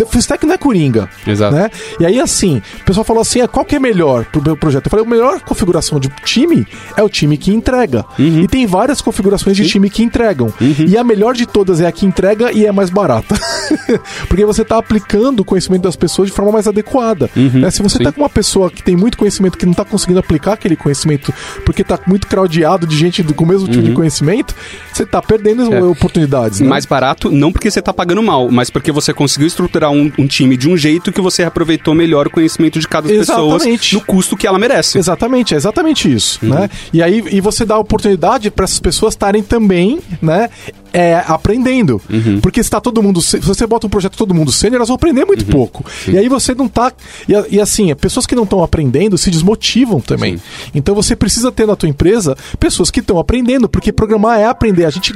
Full stack não é coringa, Uhum. Exato. né? E aí assim, o pessoal falou assim, ah, qual que é melhor pro meu projeto? Eu falei, a melhor configuração de time é o time que entrega. Uhum. E tem várias configurações de time que entregam. E a melhor de todas é a que entrega e é mais barata. Porque você está aplicando o conhecimento das pessoas de forma mais adequada. né? Se você Uhum. sim. tá com uma pessoa que tem muito conhecimento que não está conseguindo aplicar aquele conhecimento porque está muito craudiado de gente do- com o mesmo tipo de conhecimento, você está perdendo Uhum. É. oportunidades. Né? Mais barato, não porque você tá pagando mal, mas porque você conseguiu estruturar um, um time de um jeito que você aproveitou melhor o conhecimento de cada pessoa no custo que ela merece. Exatamente, é exatamente isso, Uhum. né? E aí e você dá oportunidade para essas pessoas estarem também, né, é, aprendendo. Uhum. Porque se tá todo mundo, se você bota um projeto todo mundo sênior, elas vão aprender muito Uhum. pouco. E aí você não tá e, e assim, pessoas que não estão aprendendo se desmotivam também. Então você precisa ter na tua empresa pessoas que estão aprendendo, porque programar é aprender. A gente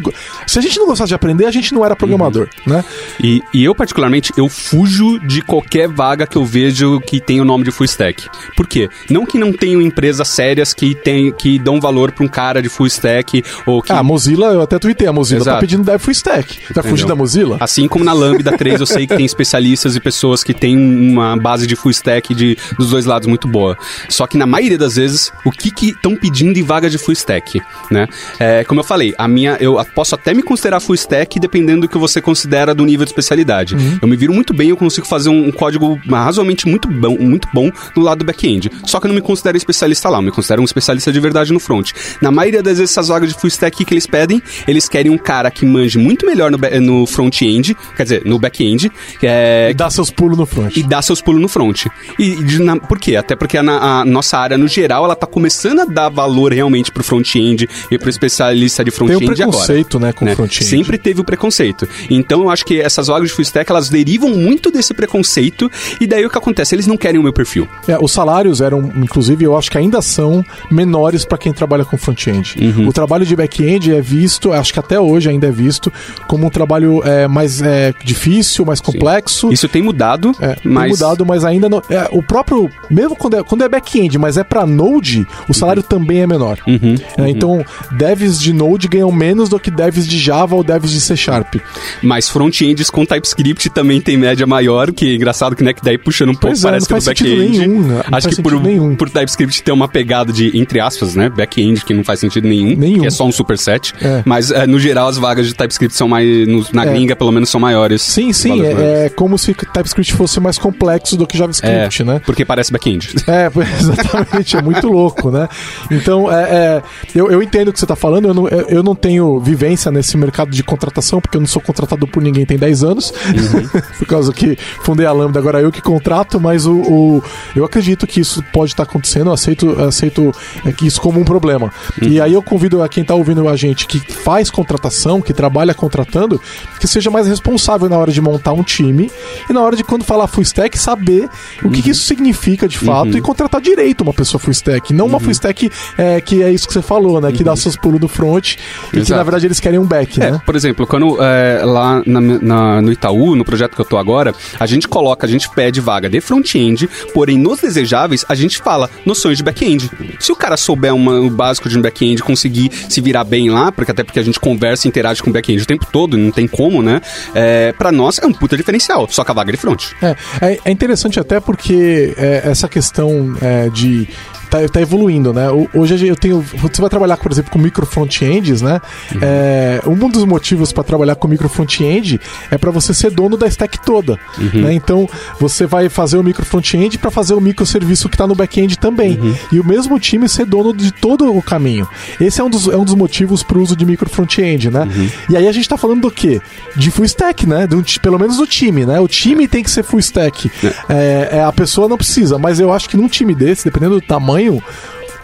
se a gente não gostasse de aprender, a gente não era programador, Uhum. né? E, e eu, particularmente, eu fujo de qualquer vaga que eu vejo que tem o nome de full stack. Por quê? Não que não tenham empresas sérias que, tem, que dão valor pra um cara de full stack ou que. Ah, a Mozilla, eu até tuitei, a Mozilla tá Exato. pedindo dev full stack. Vai fugir Entendeu? da Mozilla? Assim como na Lambda 3 eu sei que tem especialistas e pessoas que têm uma base de full stack de, dos dois lados muito boa. Só que na maioria das vezes, o que estão pedindo em vaga de full stack, né? É, como eu falei, a minha, eu posso até me considerar full stack dependendo do que você considera do nível de especialidade. Eu me viro muito bem, eu consigo fazer um, um código razoavelmente muito bom, muito bom no lado do back-end. Só que eu não me considero especialista lá, eu me considero um especialista de verdade no front. Na maioria das vezes, essas vagas de full stack que eles pedem, eles querem um cara que manje muito melhor no, no front-end, quer dizer, no back-end, é, Dá seus pulos no front. e dá seus pulos no front. E de- na- por quê? Até porque a, a nossa área, no geral, ela tá começando a dar valor realmente pro front-end e pro especialista de Tem front-end agora. preconceito, né, com né? front-end. Sempre teve o preconceito. Então eu acho que essas vagas de full stack, elas derivam muito desse preconceito e daí o que acontece? Eles não querem o meu perfil. É, os salários eram, inclusive, eu acho que ainda são menores para quem trabalha com front-end. Uhum. O trabalho de back-end é visto, acho que até hoje ainda é visto, como um trabalho é, mais é, difícil, mais complexo. Isso tem mudado, É, mas... tem mudado, mas ainda não. É, o próprio. Mesmo quando é, quando é back-end, mas é pra Node, o salário também é menor. Uhum, É, então, devs de Node ganham menos do que devs de Java ou devs de C Sharp. Mas front-ends com TypeScript também tem média maior, que é engraçado que, né, que daí puxando um pouco Pois é, parece não que no back-end. né? Acho que por, nenhum. por TypeScript ter uma pegada de, entre aspas, né, back-end, que não faz sentido nenhum, Nenhum. que é só um superset. É. Mas, é, no geral, as vagas de TypeScript são mais, no- na gringa, pelo menos, são maiores. Sim, sim, é, é como se TypeScript fosse mais complexo do que JavaScript, É, né? porque parece back-end. É, exatamente, é muito louco, né? Então, é, é, eu, eu entendo o que você está falando, eu não, eu não tenho vivência nesse mercado de contratação, porque eu não sou contratado por ninguém tem 10 anos, Uhum. por causa que fundei a Lambda, agora eu que contrato, mas o, o- eu acredito que isso pode estar acontecendo, eu aceito, aceito é, que isso como um problema. Uhum. E aí eu convido a quem está ouvindo a gente que faz contratação, que trabalha contratando, que seja mais responsável na hora de montar um time e na hora de quando falar full stack, saber o que, que isso significa de fato e contratar direito uma pessoa full stack. Não uma full stack é, que é isso que você falou, né? Que dá seus pulos do front e que na verdade eles querem um back, É, né? por exemplo, quando é, lá na- na- no Itaú, no projeto que eu tô agora, a gente coloca, a gente pede vaga de front-end, porém nos desejáveis a gente fala noções de back-end. Se o cara souber uma- o básico de um back-end, conseguir se virar bem lá, porque até porque a gente conversa e interage com o back-end o tempo todo, não tem como, né? É, pra nós é um puta diferencial, só que a vaga de front. É, é, é interessante até porque é, essa questão é, de. Tá, tá evoluindo, né? Hoje eu tenho. Você vai trabalhar, por exemplo, com micro front-ends, né? É, um dos motivos para trabalhar com micro front-end é para você ser dono da stack toda. Né? Então, você vai fazer o micro front-end para fazer o microserviço que está no back-end também. E o mesmo time ser dono de todo o caminho. Esse é um dos, é um dos motivos para o uso de micro front-end, né? E aí a gente está falando do quê? De full stack, né? Um pelo menos do time, né? O time tem que ser full stack. É, é, a pessoa não precisa, mas eu acho que num time desse, dependendo do tamanho, tamanho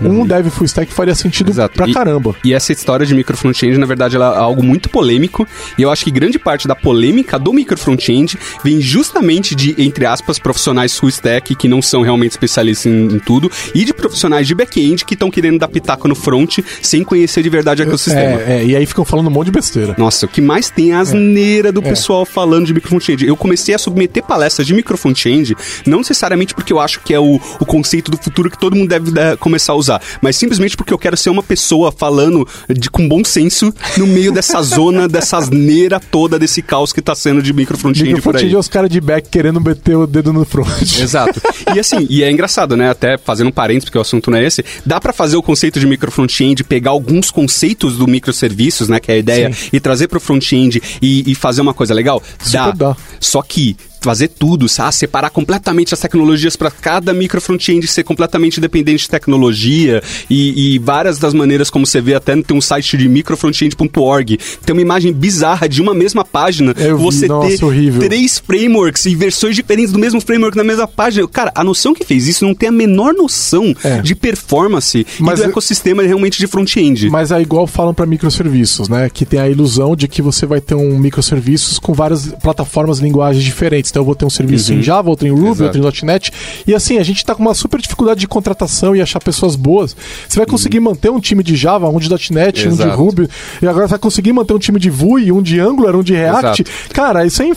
um dev full stack faria sentido Exato. pra E- caramba. E essa história de micro front-end, na verdade, ela é algo muito polêmico. E eu acho que grande parte da polêmica do micro front-end vem justamente de, entre aspas, profissionais full stack que não são realmente especialistas em, em tudo, e de profissionais de back-end que estão querendo dar pitaco no front sem conhecer de verdade o ecossistema. É, é, e aí ficam falando um monte de besteira. Nossa, o que mais tem é a asneira do pessoal falando de micro front-end. Eu comecei a submeter palestras de micro front-end, não necessariamente porque eu acho que é o, o conceito do futuro que todo mundo deve eh, começar a usar, mas simplesmente porque eu quero ser uma pessoa falando de, com bom senso no meio dessa zona, dessa asneira toda, desse caos que tá sendo de micro front-end Micro por aí. front-end é os caras de back querendo meter o dedo no front. Exato. E assim, e é engraçado, né? Até fazendo um parênteses, porque o assunto não é esse. Dá pra fazer o conceito de micro front-end, pegar alguns conceitos do microserviços, né? Que é a ideia, e trazer pro front-end e, e fazer uma coisa legal? Super dá. Só que fazer tudo, sabe? separar completamente as tecnologias para cada micro front-end ser completamente independente de tecnologia e, e várias das maneiras como você vê até tem um site de microfrontend.org tem uma imagem bizarra de uma mesma página Eu você nossa, ter horrível. três frameworks e versões diferentes do mesmo framework na mesma página. Cara, a noção que fez isso não tem a menor noção É. de performance Mas e do ecossistema realmente de front-end. Mas é igual falam para microserviços, né? Que tem a ilusão de que você vai ter um microserviços com várias plataformas, linguagens diferentes. Então eu vou ter um serviço em Java, outro em Ruby, Uhum. Exato. outro em .NET. E assim, a gente tá com uma super dificuldade de contratação e achar pessoas boas. Você vai conseguir manter um time de Java, um de .NET, um de Uhum. Exato. Ruby, e agora você vai conseguir manter um time de Vue, um de Angular, um de React. Exato. Cara, isso é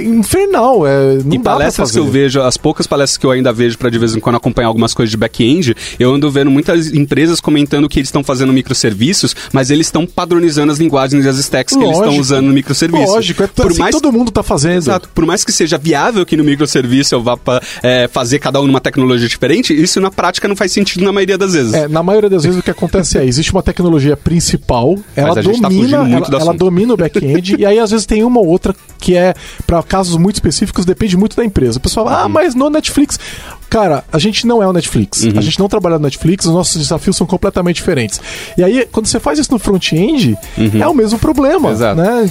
infernal. É, não E dá palestras que eu vejo, as poucas palestras que eu ainda vejo para de vez em quando acompanhar algumas coisas de back-end, eu ando vendo muitas empresas comentando que eles estão fazendo microserviços, mas eles estão padronizando as linguagens e as stacks que eles estão Lógico. usando no microserviço. Lógico, é Por assim mais todo mundo tá fazendo. Exato. Por mais que seja viável que no microserviço eu vá pra, é, fazer cada um numa tecnologia diferente, isso na prática não faz sentido na maioria das vezes. É, na maioria das vezes o que acontece é, existe uma tecnologia principal, ela tá domina, muito ela, ela domina o back-end, e aí às vezes tem uma ou outra que é, para casos muito específicos, depende muito da empresa. O pessoal fala, ah, Uhum. mas no Netflix. Cara, a gente não é o Netflix. Uhum. A gente não trabalha no Netflix, os nossos desafios são completamente diferentes. E aí, quando você faz isso no front-end, é o mesmo problema. Uhum. Exato. Né?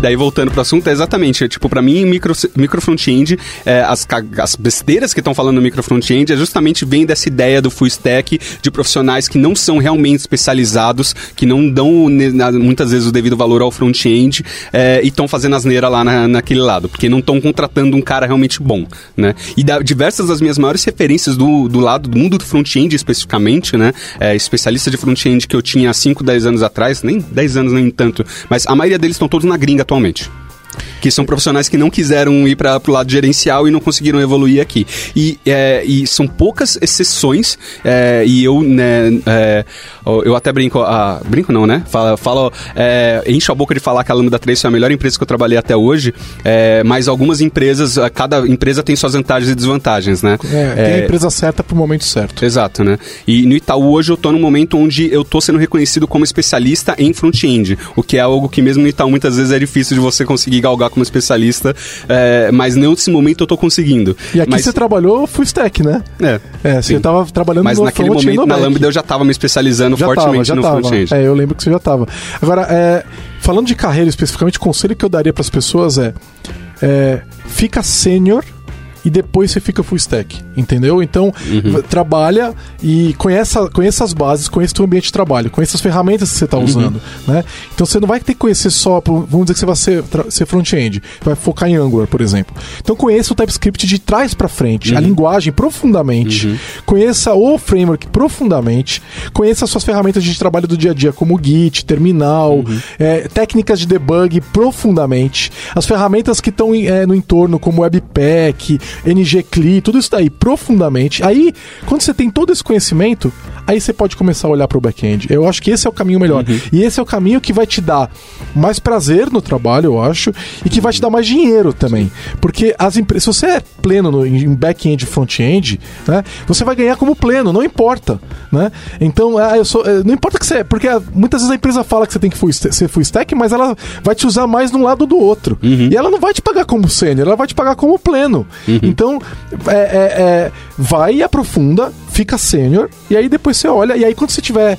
Daí voltando pro assunto, é exatamente, tipo, pra mim, micro, micro front-end, é, as, as besteiras que estão falando no micro front-end é justamente vem dessa ideia do full stack de profissionais que não são realmente especializados, que não dão muitas vezes o devido valor ao front-end é, e estão fazendo asneira lá na, naquele lado, porque não estão contratando um cara realmente bom, né? E da, diversas das minhas maiores referências do, do lado do mundo do front-end especificamente, né? É, especialista de front-end que eu tinha há 5, 10 anos atrás, nem 10 anos nem tanto, mas a maioria deles estão todos na gringa atualmente. Que são profissionais que não quiseram ir para o lado gerencial e não conseguiram evoluir aqui. E, é, e são poucas exceções, é, e eu, né, é, eu até brinco, ah, brinco não, né? Falo, falo é, encho a boca de falar que a Lambda 3 foi a melhor empresa que eu trabalhei até hoje, é, mas algumas empresas, cada empresa tem suas vantagens e desvantagens, né? É, tem a empresa certa pro momento certo. Exato, né? E no Itaú hoje eu tô num momento onde eu tô sendo reconhecido como especialista em front-end, o que é algo que mesmo no Itaú muitas vezes é difícil de você conseguir conseguir galgar como especialista, é, mas nesse momento eu tô conseguindo. E aqui mas, você trabalhou full stack, né? É. É, você sim. tava trabalhando Mas no naquele front momento, no na. Lambda, eu já tava me especializando já fortemente tava, no front-end. É, eu lembro que você já tava. Agora, é, falando de carreira especificamente, o conselho que eu daria para as pessoas é, é fica sênior e depois você fica full stack, entendeu? Então, Uhum. trabalha e conheça, conheça as bases, conheça o seu ambiente de trabalho, conheça as ferramentas que você está Uhum. usando, né? Então, você não vai ter que conhecer só, vamos dizer que você vai ser, ser front-end, vai focar em Angular, por exemplo. Então, conheça o TypeScript de trás para frente, Uhum. a linguagem profundamente, conheça o framework profundamente, conheça as suas ferramentas de trabalho do dia a dia, como Git, Terminal, Uhum. é, técnicas de debug profundamente, as ferramentas que estão é, no entorno, como Webpack, NGCli, tudo isso daí profundamente. Aí, quando você tem todo esse conhecimento, aí você pode começar a olhar para o back-end. Eu acho que esse é o caminho melhor. E esse é o caminho que vai te dar mais prazer no trabalho, eu acho, e que vai te dar mais dinheiro também. Porque as empresas, se você é pleno no, em back-end e front-end, né, você vai ganhar como pleno, não importa. Né? Então, ah, eu sou, eh, não importa que você. Porque ah, muitas vezes a empresa fala que você tem que full ser full stack, mas ela vai te usar mais de um lado ou do outro. E ela não vai te pagar como sênior, ela vai te pagar como pleno. Então, é, é, é, vai e aprofunda, fica sênior, e aí depois você olha, e aí quando você tiver.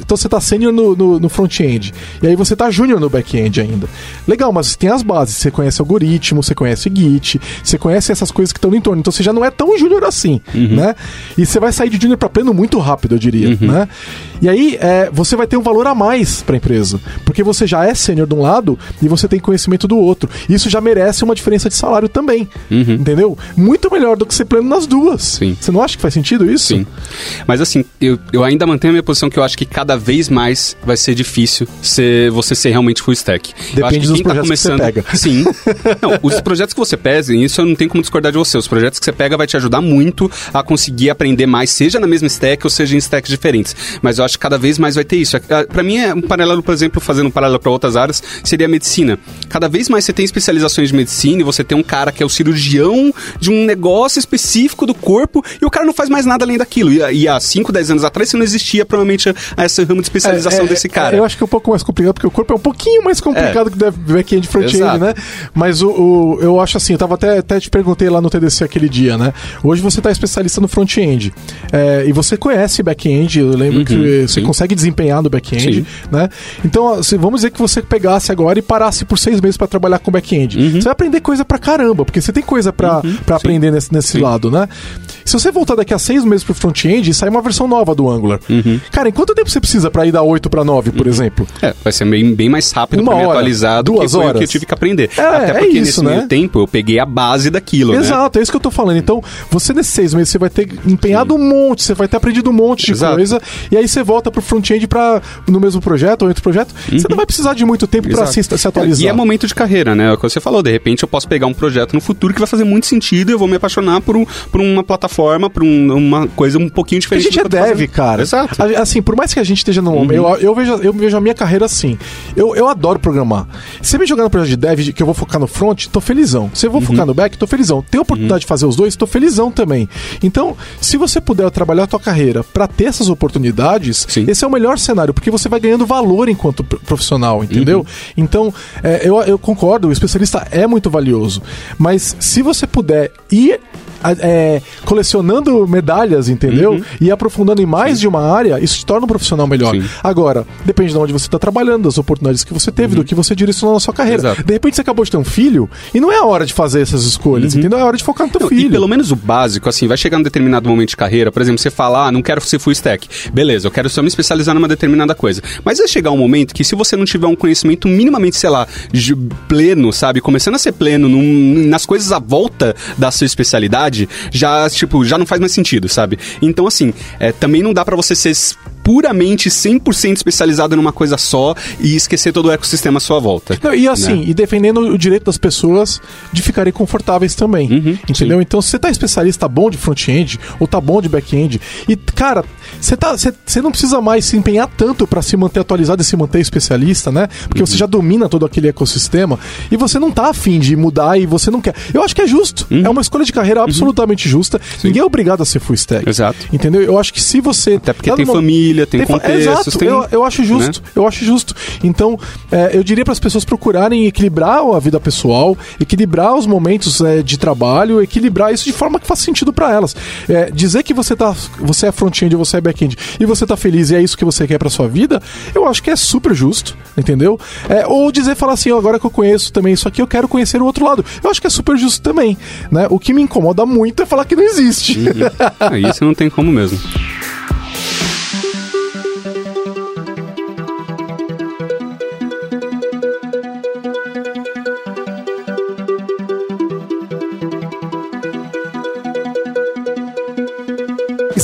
Então você tá sênior no, no, no front-end. E aí você tá júnior no back-end ainda. Legal, mas tem as bases. Você conhece algoritmo, você conhece Git, você conhece essas coisas que estão no entorno. Então você já não é tão júnior assim, né? E você vai sair de júnior para pleno muito rápido, eu diria, né? E aí é, você vai ter um valor a mais para a empresa, porque você já é sênior de um lado e você tem conhecimento do outro. Isso já merece uma diferença de salário também, entendeu? Muito melhor do que ser pleno nas duas. Sim. Você não acha que faz sentido isso? Sim. Mas assim, eu, eu ainda mantenho a minha posição que eu acho que cada vez mais vai ser difícil ser, você ser realmente full stack. Depende dos tá projetos que você começando, pega. Sim. Não, os projetos que você pega, isso eu não tenho como discordar de você. Os projetos que você pega vai te ajudar muito a conseguir aprender mais, seja na mesma stack ou seja em stacks diferentes. Mas eu acho que cada vez mais vai ter isso. Ah, Pra mim é um paralelo, por exemplo, fazendo um paralelo para outras áreas, seria a medicina. Cada vez mais você tem especializações de medicina e você tem um cara que é o cirurgião de um negócio específico do corpo e o cara não faz mais nada além daquilo. E, e há 5, 10 anos atrás, isso não existia provavelmente esse ramo de especialização É, é, desse cara. Eu acho que é um pouco mais complicado, porque o corpo é um pouquinho mais complicado que o back-end front-end, né? Mas o, o- eu acho assim, eu tava até, até te perguntei lá no TDC aquele dia, né? Hoje você tá especialista no front-end. é, e você conhece back-end, eu lembro que você sim. consegue desempenhar no back-end, Sim. né? Então, se- vamos dizer que você pegasse agora e parasse por seis meses para trabalhar com back-end. Uhum. Você vai aprender coisa pra caramba, porque você tem coisa pra pra aprender nesse, nesse lado, né? Se você voltar daqui a seis meses pro front-end sair uma versão nova do Angular, Uhum. cara, em quanto tempo você precisa pra ir da 8 pra 9, por exemplo? É, vai ser bem, bem mais rápido Uma pra me atualizar do duas que o que eu horas. tive que aprender. É, Até é porque isso, nesse né? meio tempo eu peguei a base daquilo, né? Exato, é isso que eu tô falando. Então, você nesses seis meses, você vai ter empenhado um monte, você vai ter aprendido um monte de Exato. coisa, e aí você volta pro front-end pra, no mesmo projeto ou outro projeto, você não vai precisar de muito tempo pra Uhum. Exato. se, se atualizar. E é momento de carreira, né? É o que você falou, de repente eu posso pegar um projeto no futuro que vai fazer muito sentido e eu vou me apaixonar por, um, por uma plataforma, por um- uma coisa um pouquinho Porque a diferente. gente é dev, fazendo. cara. Exato. A- Assim, por mais que a gente esteja no momento, eu, eu, vejo, eu vejo a minha carreira assim. Eu, eu adoro programar. Se me jogar no projeto de dev, que eu vou focar no front, tô felizão. Se eu vou focar no back, tô felizão. Tem oportunidade de fazer os dois, tô felizão também. Então, se você puder trabalhar a tua carreira pra ter essas oportunidades, Sim. esse é o melhor cenário, porque você vai ganhando valor enquanto pro- profissional, entendeu? Então, é, eu, eu concordo, o especialista é muito valioso. Mas se você puder ir é, colecionando medalhas, entendeu? E aprofundando em mais de uma área, isso te torna um profissional melhor. Sim. Agora, depende de onde você está trabalhando, das oportunidades que você teve, do que você direcionou na sua carreira. Exato. De repente você acabou de ter um filho e não é a hora de fazer essas escolhas, entendeu? É a hora de focar no teu Não, filho. E pelo menos o básico, assim, vai chegar num determinado momento de carreira, por exemplo, você fala, ah, não quero ser full stack. Beleza, eu quero só me especializar numa determinada coisa. Mas vai chegar um momento que se você não tiver um conhecimento minimamente, sei lá, pleno, sabe? Começando a ser pleno num- nas coisas à volta da sua especialidade, já, tipo, já não faz mais sentido, sabe? Então, assim, é, também não dá pra você ser puramente 100% especializado numa coisa só e esquecer todo o ecossistema à sua volta. Não, e assim, né? e defendendo o direito das pessoas de ficarem confortáveis também. Uhum, entendeu? Então, se você tá especialista bom de front-end ou tá bom de back-end, e, cara, você tá, não precisa mais se empenhar tanto para se manter atualizado e se manter especialista, né? Porque Uhum. você já domina todo aquele ecossistema e você não tá afim de mudar e você não quer. Eu acho que é justo. Uhum. É uma escolha de carreira absolutamente justa. Ninguém é obrigado a ser full stack. Exato. Entendeu? Eu acho que se você. Até porque tá tem numa- família, família, tem, tem contextos. Exato, tem, eu, eu acho justo, né? eu acho justo. Então, é, eu diria para as pessoas procurarem equilibrar a vida pessoal, equilibrar os momentos é, de trabalho, equilibrar isso de forma que faça sentido para elas. É, dizer que você tá, você é front-end, você é back-end e você tá feliz e é isso que você quer para sua vida, eu acho que é super justo, entendeu? É, ou dizer falar assim, oh, agora que eu conheço também isso aqui, eu quero conhecer o outro lado. Eu acho que é super justo também, né? O que me incomoda muito é falar que não existe. Uhum. isso não tem como mesmo.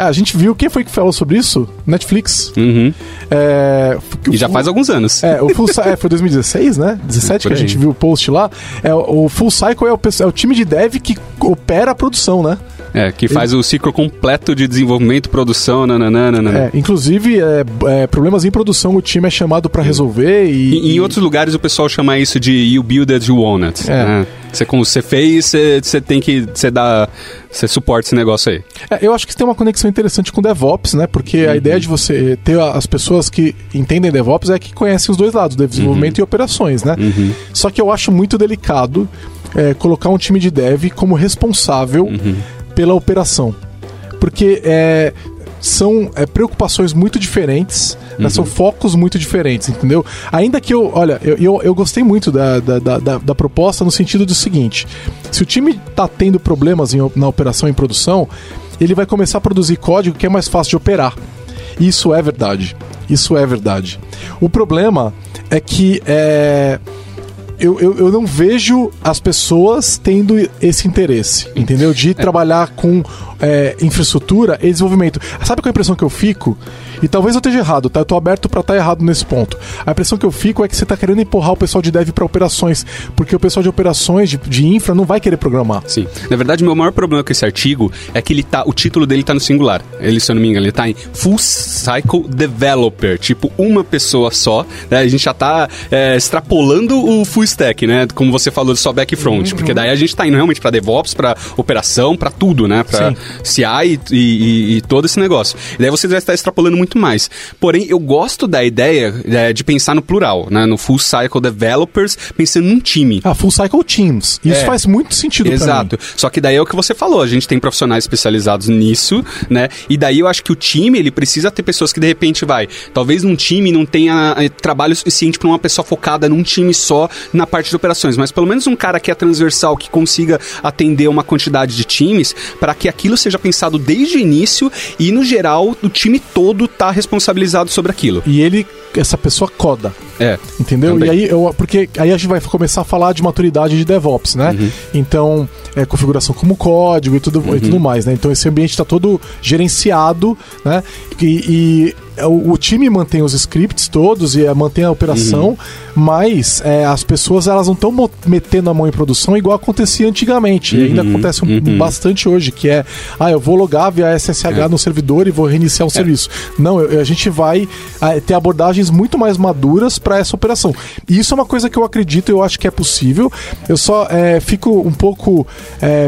É, a gente viu quem foi que falou sobre isso? Netflix. Uhum. É, e já faz alguns anos. É, o Full é, foi 2016, né? 17 que a gente viu o post lá. É, o Full Cycle é o, é o time de dev que opera a produção, né? É, que faz Ele... o ciclo completo de desenvolvimento, produção, nananana. É, inclusive, é, é, problemas em produção o time é chamado para resolver e, e... Em outros lugares o pessoal chama isso de you build you want it. É. Né? Você, como você fez, você, você tem que você dá, você suporta esse negócio aí. É, eu acho que tem uma conexão interessante com DevOps, né? Porque uhum. a ideia de você ter as pessoas que entendem DevOps é que conhecem os dois lados, desenvolvimento uhum. e operações, né? Uhum. Só que eu acho muito delicado é, colocar um time de dev como responsável uhum pela operação. Porque é, são é, preocupações muito diferentes, né? uhum. são focos muito diferentes, entendeu? Ainda que eu, olha, eu, eu, eu gostei muito da, da, da, da, proposta no sentido do seguinte: se o time está tendo problemas em, na operação em produção, ele vai começar a produzir código que é mais fácil de operar. Isso é verdade. Isso é verdade. O problema é que é, eu, eu, eu não vejo as pessoas tendo esse interesse, entendeu? De é. trabalhar com é, infraestrutura e desenvolvimento. Sabe qual é a impressão que eu fico? E talvez eu esteja errado, tá? Eu tô aberto para estar tá errado nesse ponto. A impressão que eu fico é que você tá querendo empurrar o pessoal de dev para operações, porque o pessoal de operações, de, de, infra, não vai querer programar. Sim. Na verdade, meu maior problema com esse artigo é que ele tá, o título dele tá no singular. Ele, se eu não me engano, ele tá em Full Cycle Developer, tipo uma pessoa só. Né? A gente já tá é, extrapolando o full stack, né? Como você falou de só back front, uhum. porque daí a gente tá indo realmente para DevOps, para operação, para tudo, né? CI e, e, e, todo esse negócio. E daí você vai estar extrapolando muito mais. Porém, eu gosto da ideia é, de pensar no plural, né? No full cycle developers, pensando num time. Ah, full cycle teams. Isso é. faz muito sentido Exato. Só que daí é o que você falou, a gente tem profissionais especializados nisso, né? E daí eu acho que o time, ele precisa ter pessoas que de repente vai, talvez num time não tenha é, trabalho suficiente para uma pessoa focada num time só na parte de operações, mas pelo menos um cara que é transversal, que consiga atender uma quantidade de times, para que aquilo seja pensado desde o início e no geral o time todo tá responsabilizado sobre aquilo. E ele, essa pessoa coda. É. Entendeu? Também. E aí, eu, porque aí a gente vai começar a falar de maturidade de DevOps, né? Uhum. Então, é, configuração como código e tudo, uhum. e tudo mais, né? Então esse ambiente está todo gerenciado, né? E, e o, o, time mantém os scripts todos e é, mantém a operação, uhum. mas é, as pessoas elas não estão metendo a mão em produção igual acontecia antigamente. Uhum. E ainda uhum. acontece uhum. bastante hoje, que é, ah, eu vou logar via SSH é. no servidor e vou reiniciar o é. serviço. Não, eu, a gente vai ter abordagens muito mais maduras para essa operação. E isso é uma coisa que eu acredito, eu acho que é possível. Eu só fico um pouco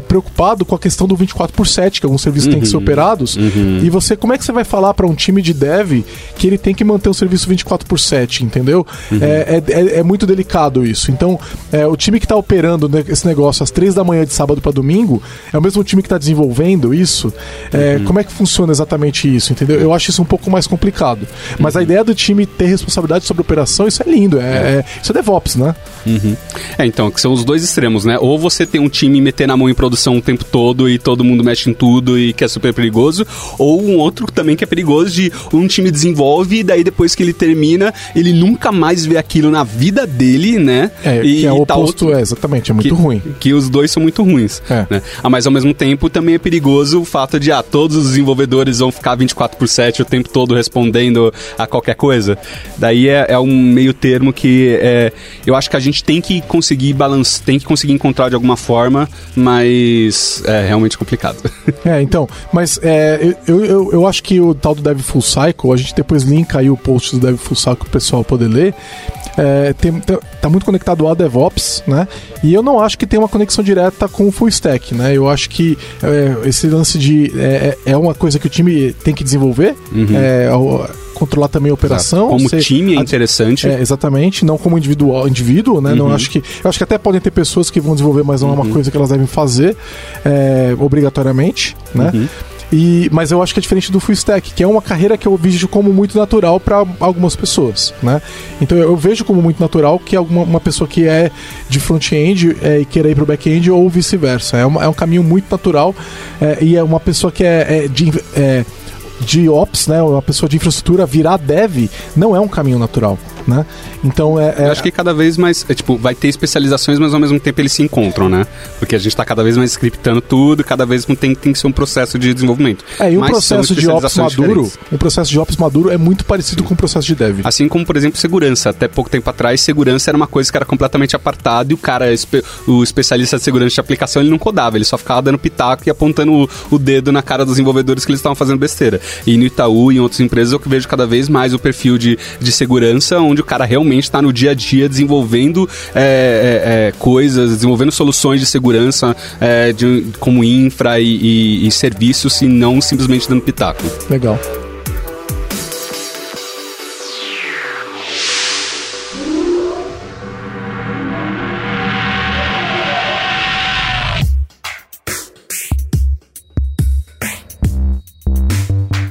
preocupado com a questão do 24 por 7, que alguns serviços têm que ser uhum. operados. Uhum. E você, como é que você vai falar para um time de dev que ele tem que manter o serviço 24 por 7, entendeu? Uhum. É, é, é, muito delicado isso. Então, é, o time que está operando esse negócio às 3 da manhã de sábado para domingo é o mesmo time que está desenvolvendo isso. É, uhum. Como é que funciona exatamente isso, entendeu? Eu acho isso um pouco mais complicado. Mas a uhum. ideia do time ter responsabilidade sobre a operação, isso é lindo. É, é. isso é DevOps, né? Uhum. É, então, que são os dois extremos, né? Ou você tem um time metendo a mão em produção o tempo todo e todo mundo mexe em tudo e que é super perigoso, ou um outro também que é perigoso de um time desenvolve e daí depois que ele termina, ele nunca mais vê aquilo na vida dele, né? É, e, que é o tá oposto, é, exatamente, é muito que, ruim. Que os dois são muito ruins, é. né? Ah, mas ao mesmo tempo também é perigoso o fato de, ah, todos os desenvolvedores vão ficar 24 por 7 o tempo todo respondendo a qualquer coisa. Daí é, é um meio termo que é, eu acho que a gente tem que conseguir balançar, tem que conseguir encontrar de alguma forma, mas é realmente complicado. É, então, mas é, eu, eu, eu acho que o tal do Dev Full Cycle, a gente depois linka aí o post do Dev Full pro pessoal poder ler, é, tem, tá, tá muito conectado ao DevOps, né? E eu não acho que tem uma conexão direta com o Full Stack, né? Eu acho que é, esse lance de... É, é, é uma coisa que o time tem que desenvolver, Uhum. é, controlar também a operação. Como ser- time é interessante. é, exatamente, não como individual, indivíduo, né? Não Uhum. acho que, eu acho que até podem ter pessoas que vão desenvolver, mas não é uma coisa que elas devem fazer obrigatoriamente, né? E, mas eu acho que é diferente do full stack, que é uma carreira que eu vejo como muito natural para algumas pessoas, né? Então eu vejo como muito natural que alguma uma pessoa que é de front-end é, e queira ir para o back-end ou vice-versa. É, é um caminho muito natural é, e é uma pessoa que é, é de é, de ops, né, uma pessoa de infraestrutura virar dev não é um caminho natural, né? Então é, é Eu acho que cada vez mais, é, tipo, vai ter especializações, mas ao mesmo tempo eles se encontram, né? Porque a gente tá cada vez mais scriptando tudo, cada vez tem, tem que ser um processo de desenvolvimento. é, e um processo de ops maduro, um processo de ops maduro é muito parecido com o processo de dev. Assim como, por exemplo, segurança. Até pouco tempo atrás, segurança era uma coisa que era completamente apartada e o cara, o especialista de segurança de aplicação, ele não codava, ele só ficava dando pitaco e apontando o, o dedo na cara dos desenvolvedores que eles estavam fazendo besteira. E no Itaú e em outras empresas eu vejo cada vez mais o perfil de, de segurança, onde o cara realmente está no dia a dia desenvolvendo é, é, é, coisas, desenvolvendo soluções de segurança é, de- como infra e, e- e serviços e não simplesmente dando pitaco. Legal.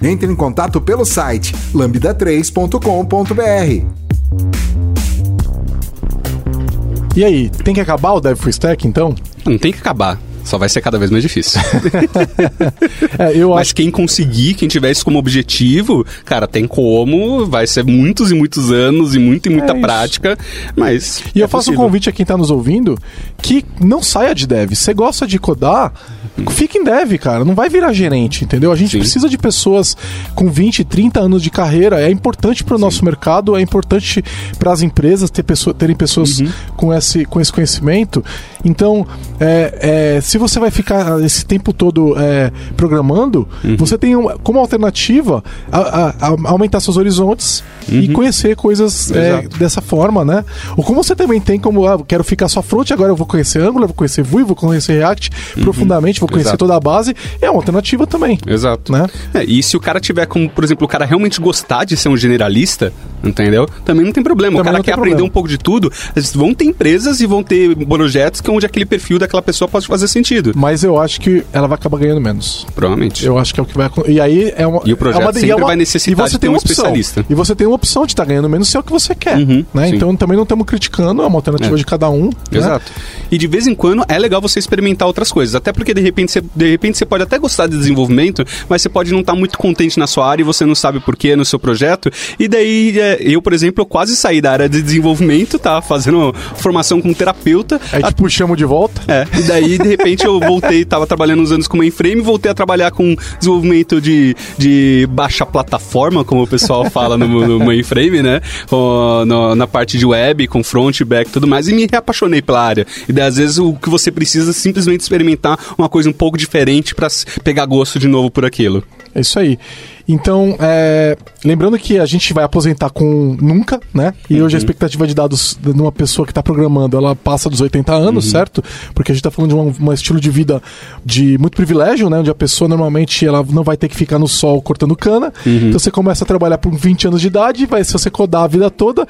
Entre em contato pelo site lambda3.com.br. E aí, tem que acabar o dev full stack então? Não tem que acabar. Só vai ser cada vez mais difícil. É, eu Mas acho quem conseguir, quem tiver isso como objetivo, cara, tem como, vai ser muitos e muitos anos e muita e muita É prática, mas. E é eu faço um possível. convite a quem tá nos ouvindo que não saia de dev. Você gosta de codar, fica em dev, cara. Não vai virar gerente, entendeu? A gente Sim. precisa de pessoas com 20, 30 anos de carreira. É importante para o nosso mercado, é importante para as empresas ter pessoa, terem pessoas Uhum. com, esse, com esse conhecimento. Então, é, é, se você vai ficar esse tempo todo é, programando, Uhum. você tem um- como alternativa a- a- a- aumentar seus horizontes e conhecer coisas é, Uhum. Dessa forma, né? Ou como você também tem como, ah, quero ficar só front, agora eu vou conhecer Angular, vou conhecer Vue, vou conhecer React profundamente, vou conhecer Uhum. Exato. toda a base, é uma alternativa também. Exato. Né? É, e se o cara tiver como, por exemplo, o cara realmente gostar de ser um generalista, entendeu? Também não tem problema. Também o cara quer tem aprender problema. um pouco de tudo. Eles Vão ter empresas e vão ter projetos onde aquele perfil daquela pessoa pode fazer sentido. Mas eu acho que ela vai acabar ganhando menos. Provavelmente. Eu acho que é o que vai acon- E aí é uma. E o projeto é uma, sempre é uma- vai necessitar você de ter tem um opção. especialista. E você tem uma opção de estar ganhando menos se é o que você quer. Uhum, né? sim. Então também não estamos criticando, é uma alternativa É. de cada um. né? Exato. E de vez em quando é legal você experimentar outras coisas. Até porque de repente, você, de repente você pode até gostar de desenvolvimento, mas você pode não estar muito contente na sua área e você não sabe por quê no seu projeto. E daí, é, eu, por exemplo, eu quase saí da área de desenvolvimento, tá? Fazendo formação como terapeuta. Aí te puxamos de volta. É, e daí, de repente, eu voltei, tava trabalhando uns anos com mainframe, voltei a trabalhar com desenvolvimento de, de baixa plataforma, como o pessoal fala no, no mainframe, né? Com- no- na parte de web, com front, back e tudo mais, e me reapaixonei pela área. E daí, às vezes, o que você precisa é simplesmente experimentar uma coisa um pouco diferente pra s- pegar gosto de novo por aquilo. É isso aí. Então, é, lembrando que a gente vai aposentar com nunca, né? E hoje a expectativa de dados de uma pessoa que está programando, ela passa dos 80 anos, certo? Porque a gente está falando de um, um estilo de vida de muito privilégio, né? Onde a pessoa normalmente ela não vai ter que ficar no sol cortando cana. Então você começa a trabalhar por 20 anos de idade, vai se você codar a vida toda,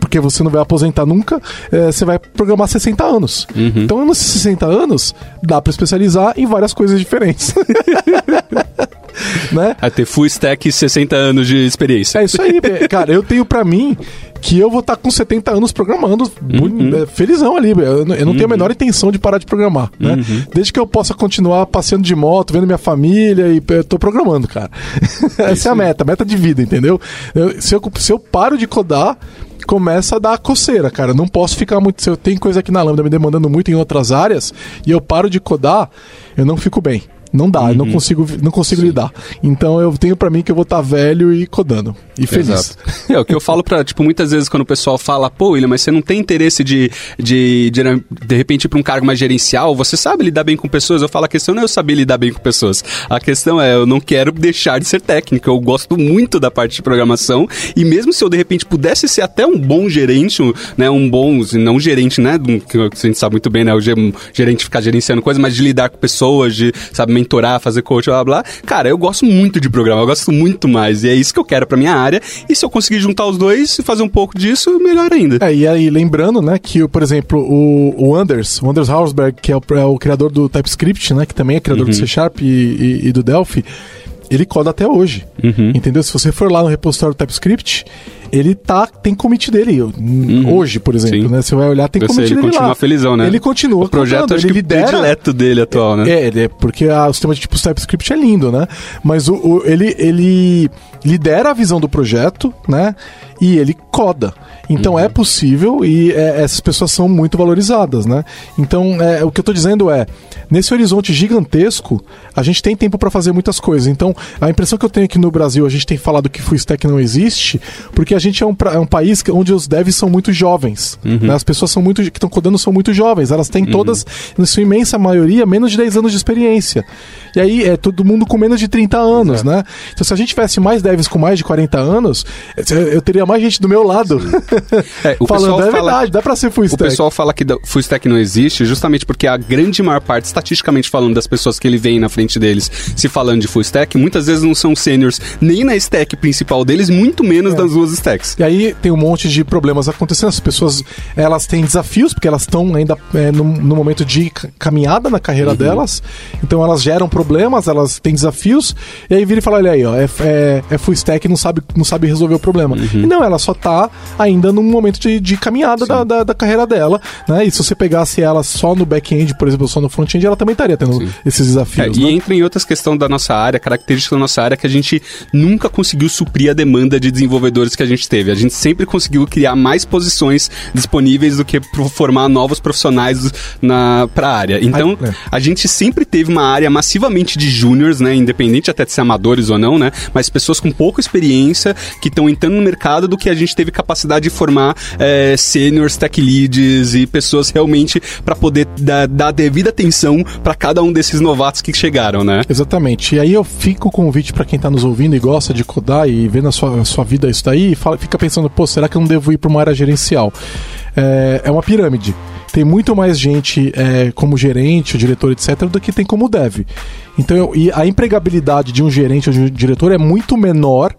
porque você não vai aposentar nunca, é, você vai programar 60 anos. Então, nesses 60 anos, dá para especializar em várias coisas diferentes. né? A ter full stack e 60 anos de experiência. É isso aí, velho. cara. Eu tenho pra mim que eu vou estar com 70 anos programando, boni- é, felizão ali. Eu, não- não tenho a menor intenção de parar de programar, né? Desde que eu possa continuar passeando de moto, vendo minha família e eu tô programando, cara. Essa é a meta, meta de vida, entendeu? Eu- se, eu, se eu paro de codar, começa a dar coceira, cara. Não posso ficar muito. Se eu tenho coisa aqui na Lambda me demandando muito em outras áreas e eu paro de codar, eu não fico bem. Não dá, eu não consigo, não consigo lidar. Então eu tenho pra mim que eu vou estar velho e codando. E feliz. É, o que eu falo pra, tipo, muitas vezes quando o pessoal fala, pô, William, mas você não tem interesse de, de, de, de repente, ir pra um cargo mais gerencial, você sabe lidar bem com pessoas? Eu falo, a questão não é eu saber lidar bem com pessoas. A questão é, eu não quero deixar de ser técnico. Eu gosto muito da parte de programação e mesmo se eu, de repente, pudesse ser até um bom gerente, né, um bom, não gerente, né, que a gente sabe muito bem, né, o gerente ficar gerenciando coisas, mas de lidar com pessoas, de, sabe, mentorar, fazer coach, blá, blá, cara, eu gosto muito de programar, eu gosto muito mais. E é isso que eu quero pra minha área. E se eu conseguir juntar os dois e fazer um pouco disso, melhor ainda. É, e aí, lembrando, né, que, por exemplo, o, o Anders, o Anders Hausberg, que é o, é o criador do TypeScript, né, que também é criador uhum. do C Sharp e, e, e do Delphi, ele coda até hoje. Uhum. Entendeu? Se você for lá no repositório do TypeScript, ele tá, tem commit dele. Uhum. Hoje, por exemplo, Sim. né? Você vai olhar, tem commit sei, ele dele continua lá. felizão, né? Ele continua O projeto contando, acho ele que lidera... predileto dele atual, né? É, é porque a, o sistema de tipo TypeScript é lindo, né? Mas o, o, ele, ele lidera a visão do projeto, né? E ele coda. Então uhum. é possível e é, essas pessoas são muito valorizadas, né? Então é, o que eu estou dizendo é, nesse horizonte gigantesco, a gente tem tempo para fazer muitas coisas. Então a impressão que eu tenho aqui no Brasil, a gente tem falado que full stack não existe, porque a gente é um, é um país onde os devs são muito jovens. Uhum. Né? As pessoas são muito que estão codando são muito jovens. Elas têm uhum. todas, na sua imensa maioria, menos de 10 anos de experiência. E aí é todo mundo com menos de 30 anos, né? Então se a gente tivesse mais devs com mais de 40 anos, eu teria mais gente do meu lado. É, Falando, é fala, verdade, dá pra ser full stack. O pessoal fala que full stack não existe justamente porque a grande maior parte, estatisticamente falando, das pessoas que ele vem na frente deles se falando de full stack, muitas vezes não são seniors nem na stack principal deles, muito menos é. das duas stacks. E aí tem um monte de problemas acontecendo. As pessoas, elas têm desafios, porque elas estão ainda é, no, no, momento de caminhada na carreira uhum. delas. Então elas geram problemas, elas têm desafios. E aí vira e fala, olha aí, ó, é, é, é full stack e não sabe, não sabe resolver o problema. Uhum. E não, ela só tá ainda num momento de, de caminhada da, da, da, carreira dela, né? E se você pegasse ela só no back-end, por exemplo, só no front-end, ela também estaria tendo Sim. esses desafios. É, né? E entra em outras questões da nossa área, características da nossa área, que a gente nunca conseguiu suprir a demanda de desenvolvedores que a gente teve. A gente sempre conseguiu criar mais posições disponíveis do que formar novos profissionais na, pra área. Então, é. a gente sempre teve uma área massivamente de júniors, né? Independente até de ser amadores ou não, né? Mas pessoas com pouca experiência que estão entrando no mercado do que a gente teve capacidade de formar é, seniors, tech leads e pessoas realmente para poder dar, dar a devida atenção para cada um desses novatos que chegaram, né? Exatamente. E aí eu fico o convite para quem tá nos ouvindo e gosta de codar e vê na sua, sua vida isso daí e fala, fica pensando, pô, será que eu não devo ir para uma área gerencial? É, é uma pirâmide tem muito mais gente é, como gerente, diretor, etc., do que tem como dev. Então, eu, e a empregabilidade de um gerente ou de um diretor é muito menor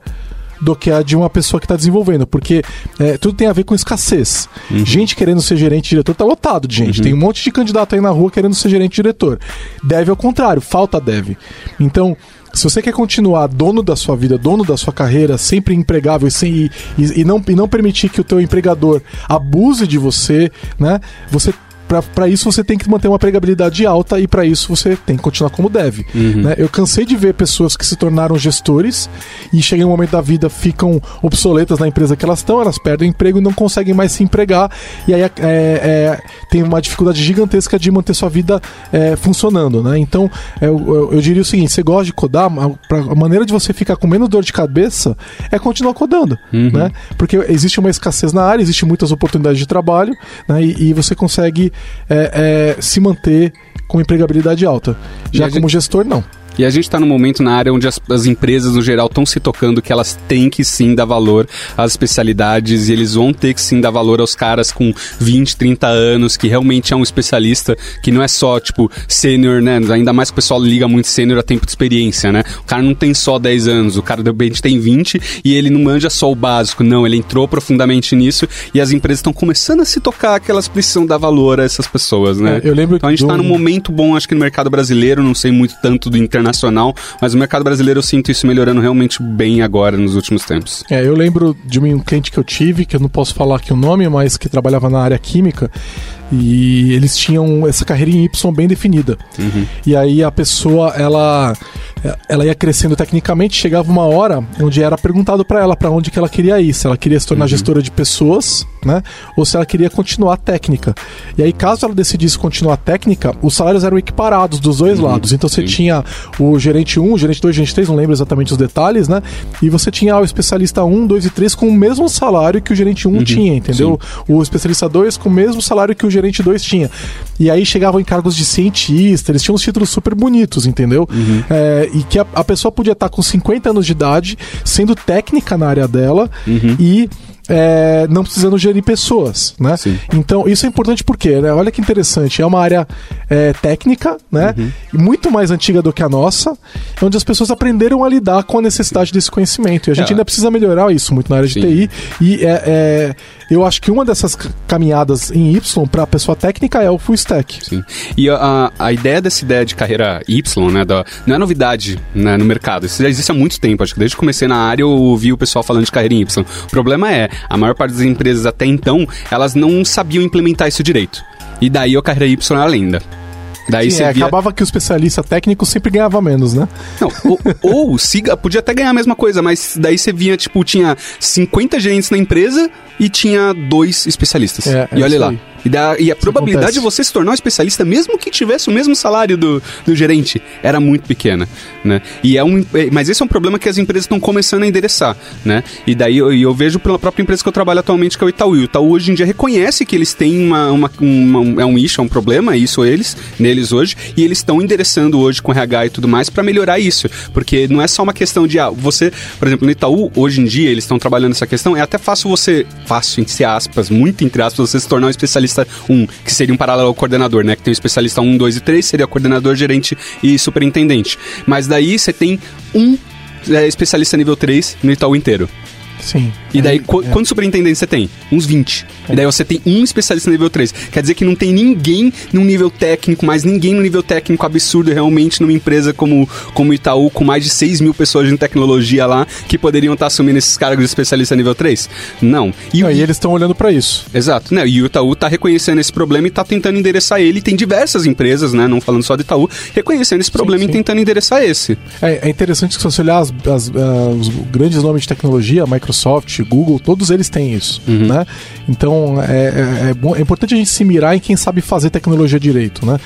do que a de uma pessoa que está desenvolvendo, porque é, tudo tem a ver com escassez. Uhum. Gente querendo ser gerente diretor tá lotado de gente. Uhum. Tem um monte de candidato aí na rua querendo ser gerente diretor. Deve ao contrário, falta deve. Então, se você quer continuar dono da sua vida, dono da sua carreira, sempre empregável e, sem, e, e, não, e não permitir que o teu empregador abuse de você, né? Você para isso você tem que manter uma pregabilidade alta e para isso você tem que continuar como deve. Uhum. Né? Eu cansei de ver pessoas que se tornaram gestores e chegam um momento da vida ficam obsoletas na empresa que elas estão, elas perdem o emprego e não conseguem mais se empregar e aí é, é, tem uma dificuldade gigantesca de manter sua vida é, funcionando, né? Então eu, eu, eu, diria o seguinte: você gosta de codar, a, a, maneira de você ficar com menos dor de cabeça é continuar codando, uhum. né? Porque existe uma escassez na área, existe muitas oportunidades de trabalho, né? E, e você consegue é, é, se manter com empregabilidade alta. Já como gente... gestor, não. E a gente está num momento na área onde as, as empresas, no geral, estão se tocando que elas têm que sim dar valor às especialidades e eles vão ter que sim dar valor aos caras com 20, 30 anos, que realmente é um especialista, que não é só, tipo, sênior, né? Ainda mais que o pessoal liga muito sênior a tempo de experiência, né? O cara não tem só 10 anos, o cara de repente tem 20 e ele não manja só o básico, não, ele entrou profundamente nisso e as empresas estão começando a se tocar que elas precisam dar valor a essas pessoas, né? É, eu lembro então a gente está num momento bom, acho que no mercado brasileiro, não sei muito tanto do internacional internacional, mas no mercado brasileiro eu sinto isso melhorando realmente bem agora nos últimos tempos. É, eu lembro de um cliente que eu tive, que eu não posso falar aqui o nome, mas que trabalhava na área química, e eles tinham essa carreira em Y bem definida. Uhum. E aí a pessoa, ela ela ia crescendo tecnicamente, chegava uma hora onde era perguntado para ela para onde que ela queria ir, se ela queria se tornar uhum. gestora de pessoas, né, ou se ela queria continuar técnica. E aí caso ela decidisse continuar técnica, os salários eram equiparados dos dois uhum. lados. Então você Sim. tinha o gerente 1, o gerente 2, o gerente 3, não lembro exatamente os detalhes, né? E você tinha o especialista 1, 2 e 3 com o mesmo salário que o gerente 1 uhum. tinha, entendeu? Sim. O especialista 2 com o mesmo salário que o gerente gerente 2 tinha. E aí chegavam em cargos de cientista, eles tinham uns títulos super bonitos, entendeu? Uhum. É, e que a, a, pessoa podia estar com 50 anos de idade, sendo técnica na área dela uhum. e é, não precisando gerir pessoas, né? Sim. Então, isso é importante porque, né? Olha que interessante, é uma área é, técnica, né? Uhum. Muito mais antiga do que a nossa, onde as pessoas aprenderam a lidar com a necessidade desse conhecimento. E a gente é. ainda precisa melhorar isso muito na área de Sim. TI. E é, é, eu acho que uma dessas caminhadas em Y para a pessoa técnica é o full stack. Sim. E a, a ideia dessa ideia de carreira Y, né? Da, não é novidade né, no mercado. Isso já existe há muito tempo. Acho que desde que comecei na área eu ouvi o pessoal falando de carreira em Y. O problema é, a maior parte das empresas até então, elas não sabiam implementar isso direito. E daí a carreira Y é a lenda. Daí Sim, é, via... acabava que o especialista técnico sempre ganhava menos, né? Não, ou, ou siga, podia até ganhar a mesma coisa, mas daí você via, tipo, tinha 50 gerentes na empresa e tinha dois especialistas. É, e olha lá. Aí. E, da, e a Isso probabilidade acontece. de você se tornar um especialista, mesmo que tivesse o mesmo salário do, do gerente, era muito pequena, né? E é um, é, mas esse é um problema que as empresas estão começando a endereçar, né? E daí eu, eu, vejo pela própria empresa que eu trabalho atualmente, que é o Itaú. E o Itaú hoje em dia reconhece que eles têm uma, uma, uma é um issue, é um problema, isso eles, neles hoje, e eles estão endereçando hoje com RH e tudo mais para melhorar isso, porque não é só uma questão de, ah, você, por exemplo, no Itaú, hoje em dia, eles estão trabalhando essa questão, é até fácil você, fácil entre aspas, muito entre aspas, você se tornar um especialista especialista 1, que seria um paralelo ao coordenador, né? Que tem o especialista 1, 2 e 3, seria coordenador, gerente e superintendente. Mas daí você tem um é, especialista nível 3 no Itaú inteiro. Sim. E daí, é, qu é. quantos superintendentes você tem? Uns 20. É. E daí você tem um especialista nível 3. Quer dizer que não tem ninguém num nível técnico, mas ninguém no nível técnico absurdo realmente numa empresa como, como Itaú, com mais de 6 mil pessoas de tecnologia lá, que poderiam estar assumindo esses cargos de especialista nível 3? Não. E, não, e eles estão olhando para isso. Exato. Né? E o Itaú está reconhecendo esse problema e está tentando endereçar ele. Tem diversas empresas, né? Não falando só de Itaú, reconhecendo esse problema sim, sim. e tentando endereçar esse. É, é interessante que se você olhar as, as, uh, os grandes nomes de tecnologia, Microsoft, Google, todos eles têm isso, uhum. né? Então é, é, é, bom, é importante a gente se mirar em quem sabe fazer tecnologia direito, né?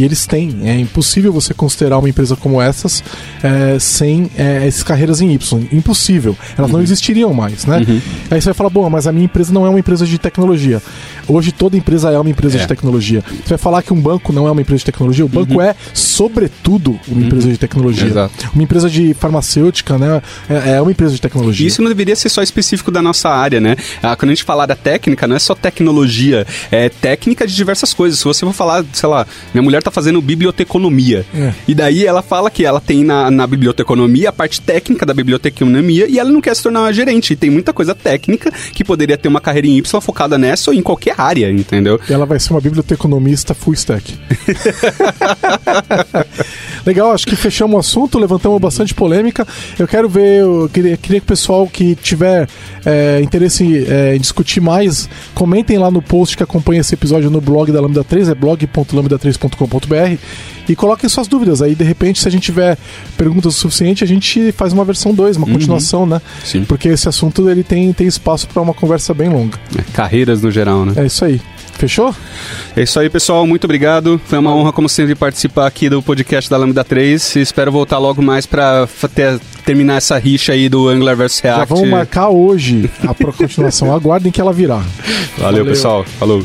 E eles têm. É impossível você considerar uma empresa como essas é, sem é, essas carreiras em Y. Impossível. Elas uhum. não existiriam mais, né? Uhum. Aí você vai falar, bom, mas a minha empresa não é uma empresa de tecnologia. Hoje toda empresa é uma empresa é. de tecnologia. Você vai falar que um banco não é uma empresa de tecnologia. O banco uhum. é, sobretudo, uma empresa de tecnologia. Exato. Uma empresa de farmacêutica, né? É, é uma empresa de tecnologia. Isso não deveria ser só específico da nossa área, né? Ah, quando a gente falar da técnica, não é só tecnologia, é técnica de diversas coisas. Se você for falar, sei lá, minha mulher tá fazendo biblioteconomia. É. E daí ela fala que ela tem na, na biblioteconomia a parte técnica da biblioteconomia e ela não quer se tornar uma gerente. E tem muita coisa técnica que poderia ter uma carreira em Y focada nessa ou em qualquer área, entendeu? E ela vai ser uma biblioteconomista full stack. Legal, acho que fechamos o assunto, levantamos bastante polêmica. Eu quero ver, eu queria, queria que o pessoal que tiver é, interesse é, em discutir mais, comentem lá no post que acompanha esse episódio no blog da Lambda 3, é blog.lambda3.com.br e coloquem suas dúvidas. Aí, de repente, se a gente tiver perguntas o suficiente, a gente faz uma versão 2, uma uhum. continuação, né? Sim. Porque esse assunto ele tem, tem espaço para uma conversa bem longa. É, carreiras no geral, né? É isso aí. Fechou? É isso aí, pessoal. Muito obrigado. Foi uma honra, como sempre, participar aqui do podcast da Lambda 3. Espero voltar logo mais para terminar essa rixa aí do Angular vs React. Já vamos marcar hoje a continuação. Aguardem que ela virá. Valeu, Valeu. pessoal. Falou.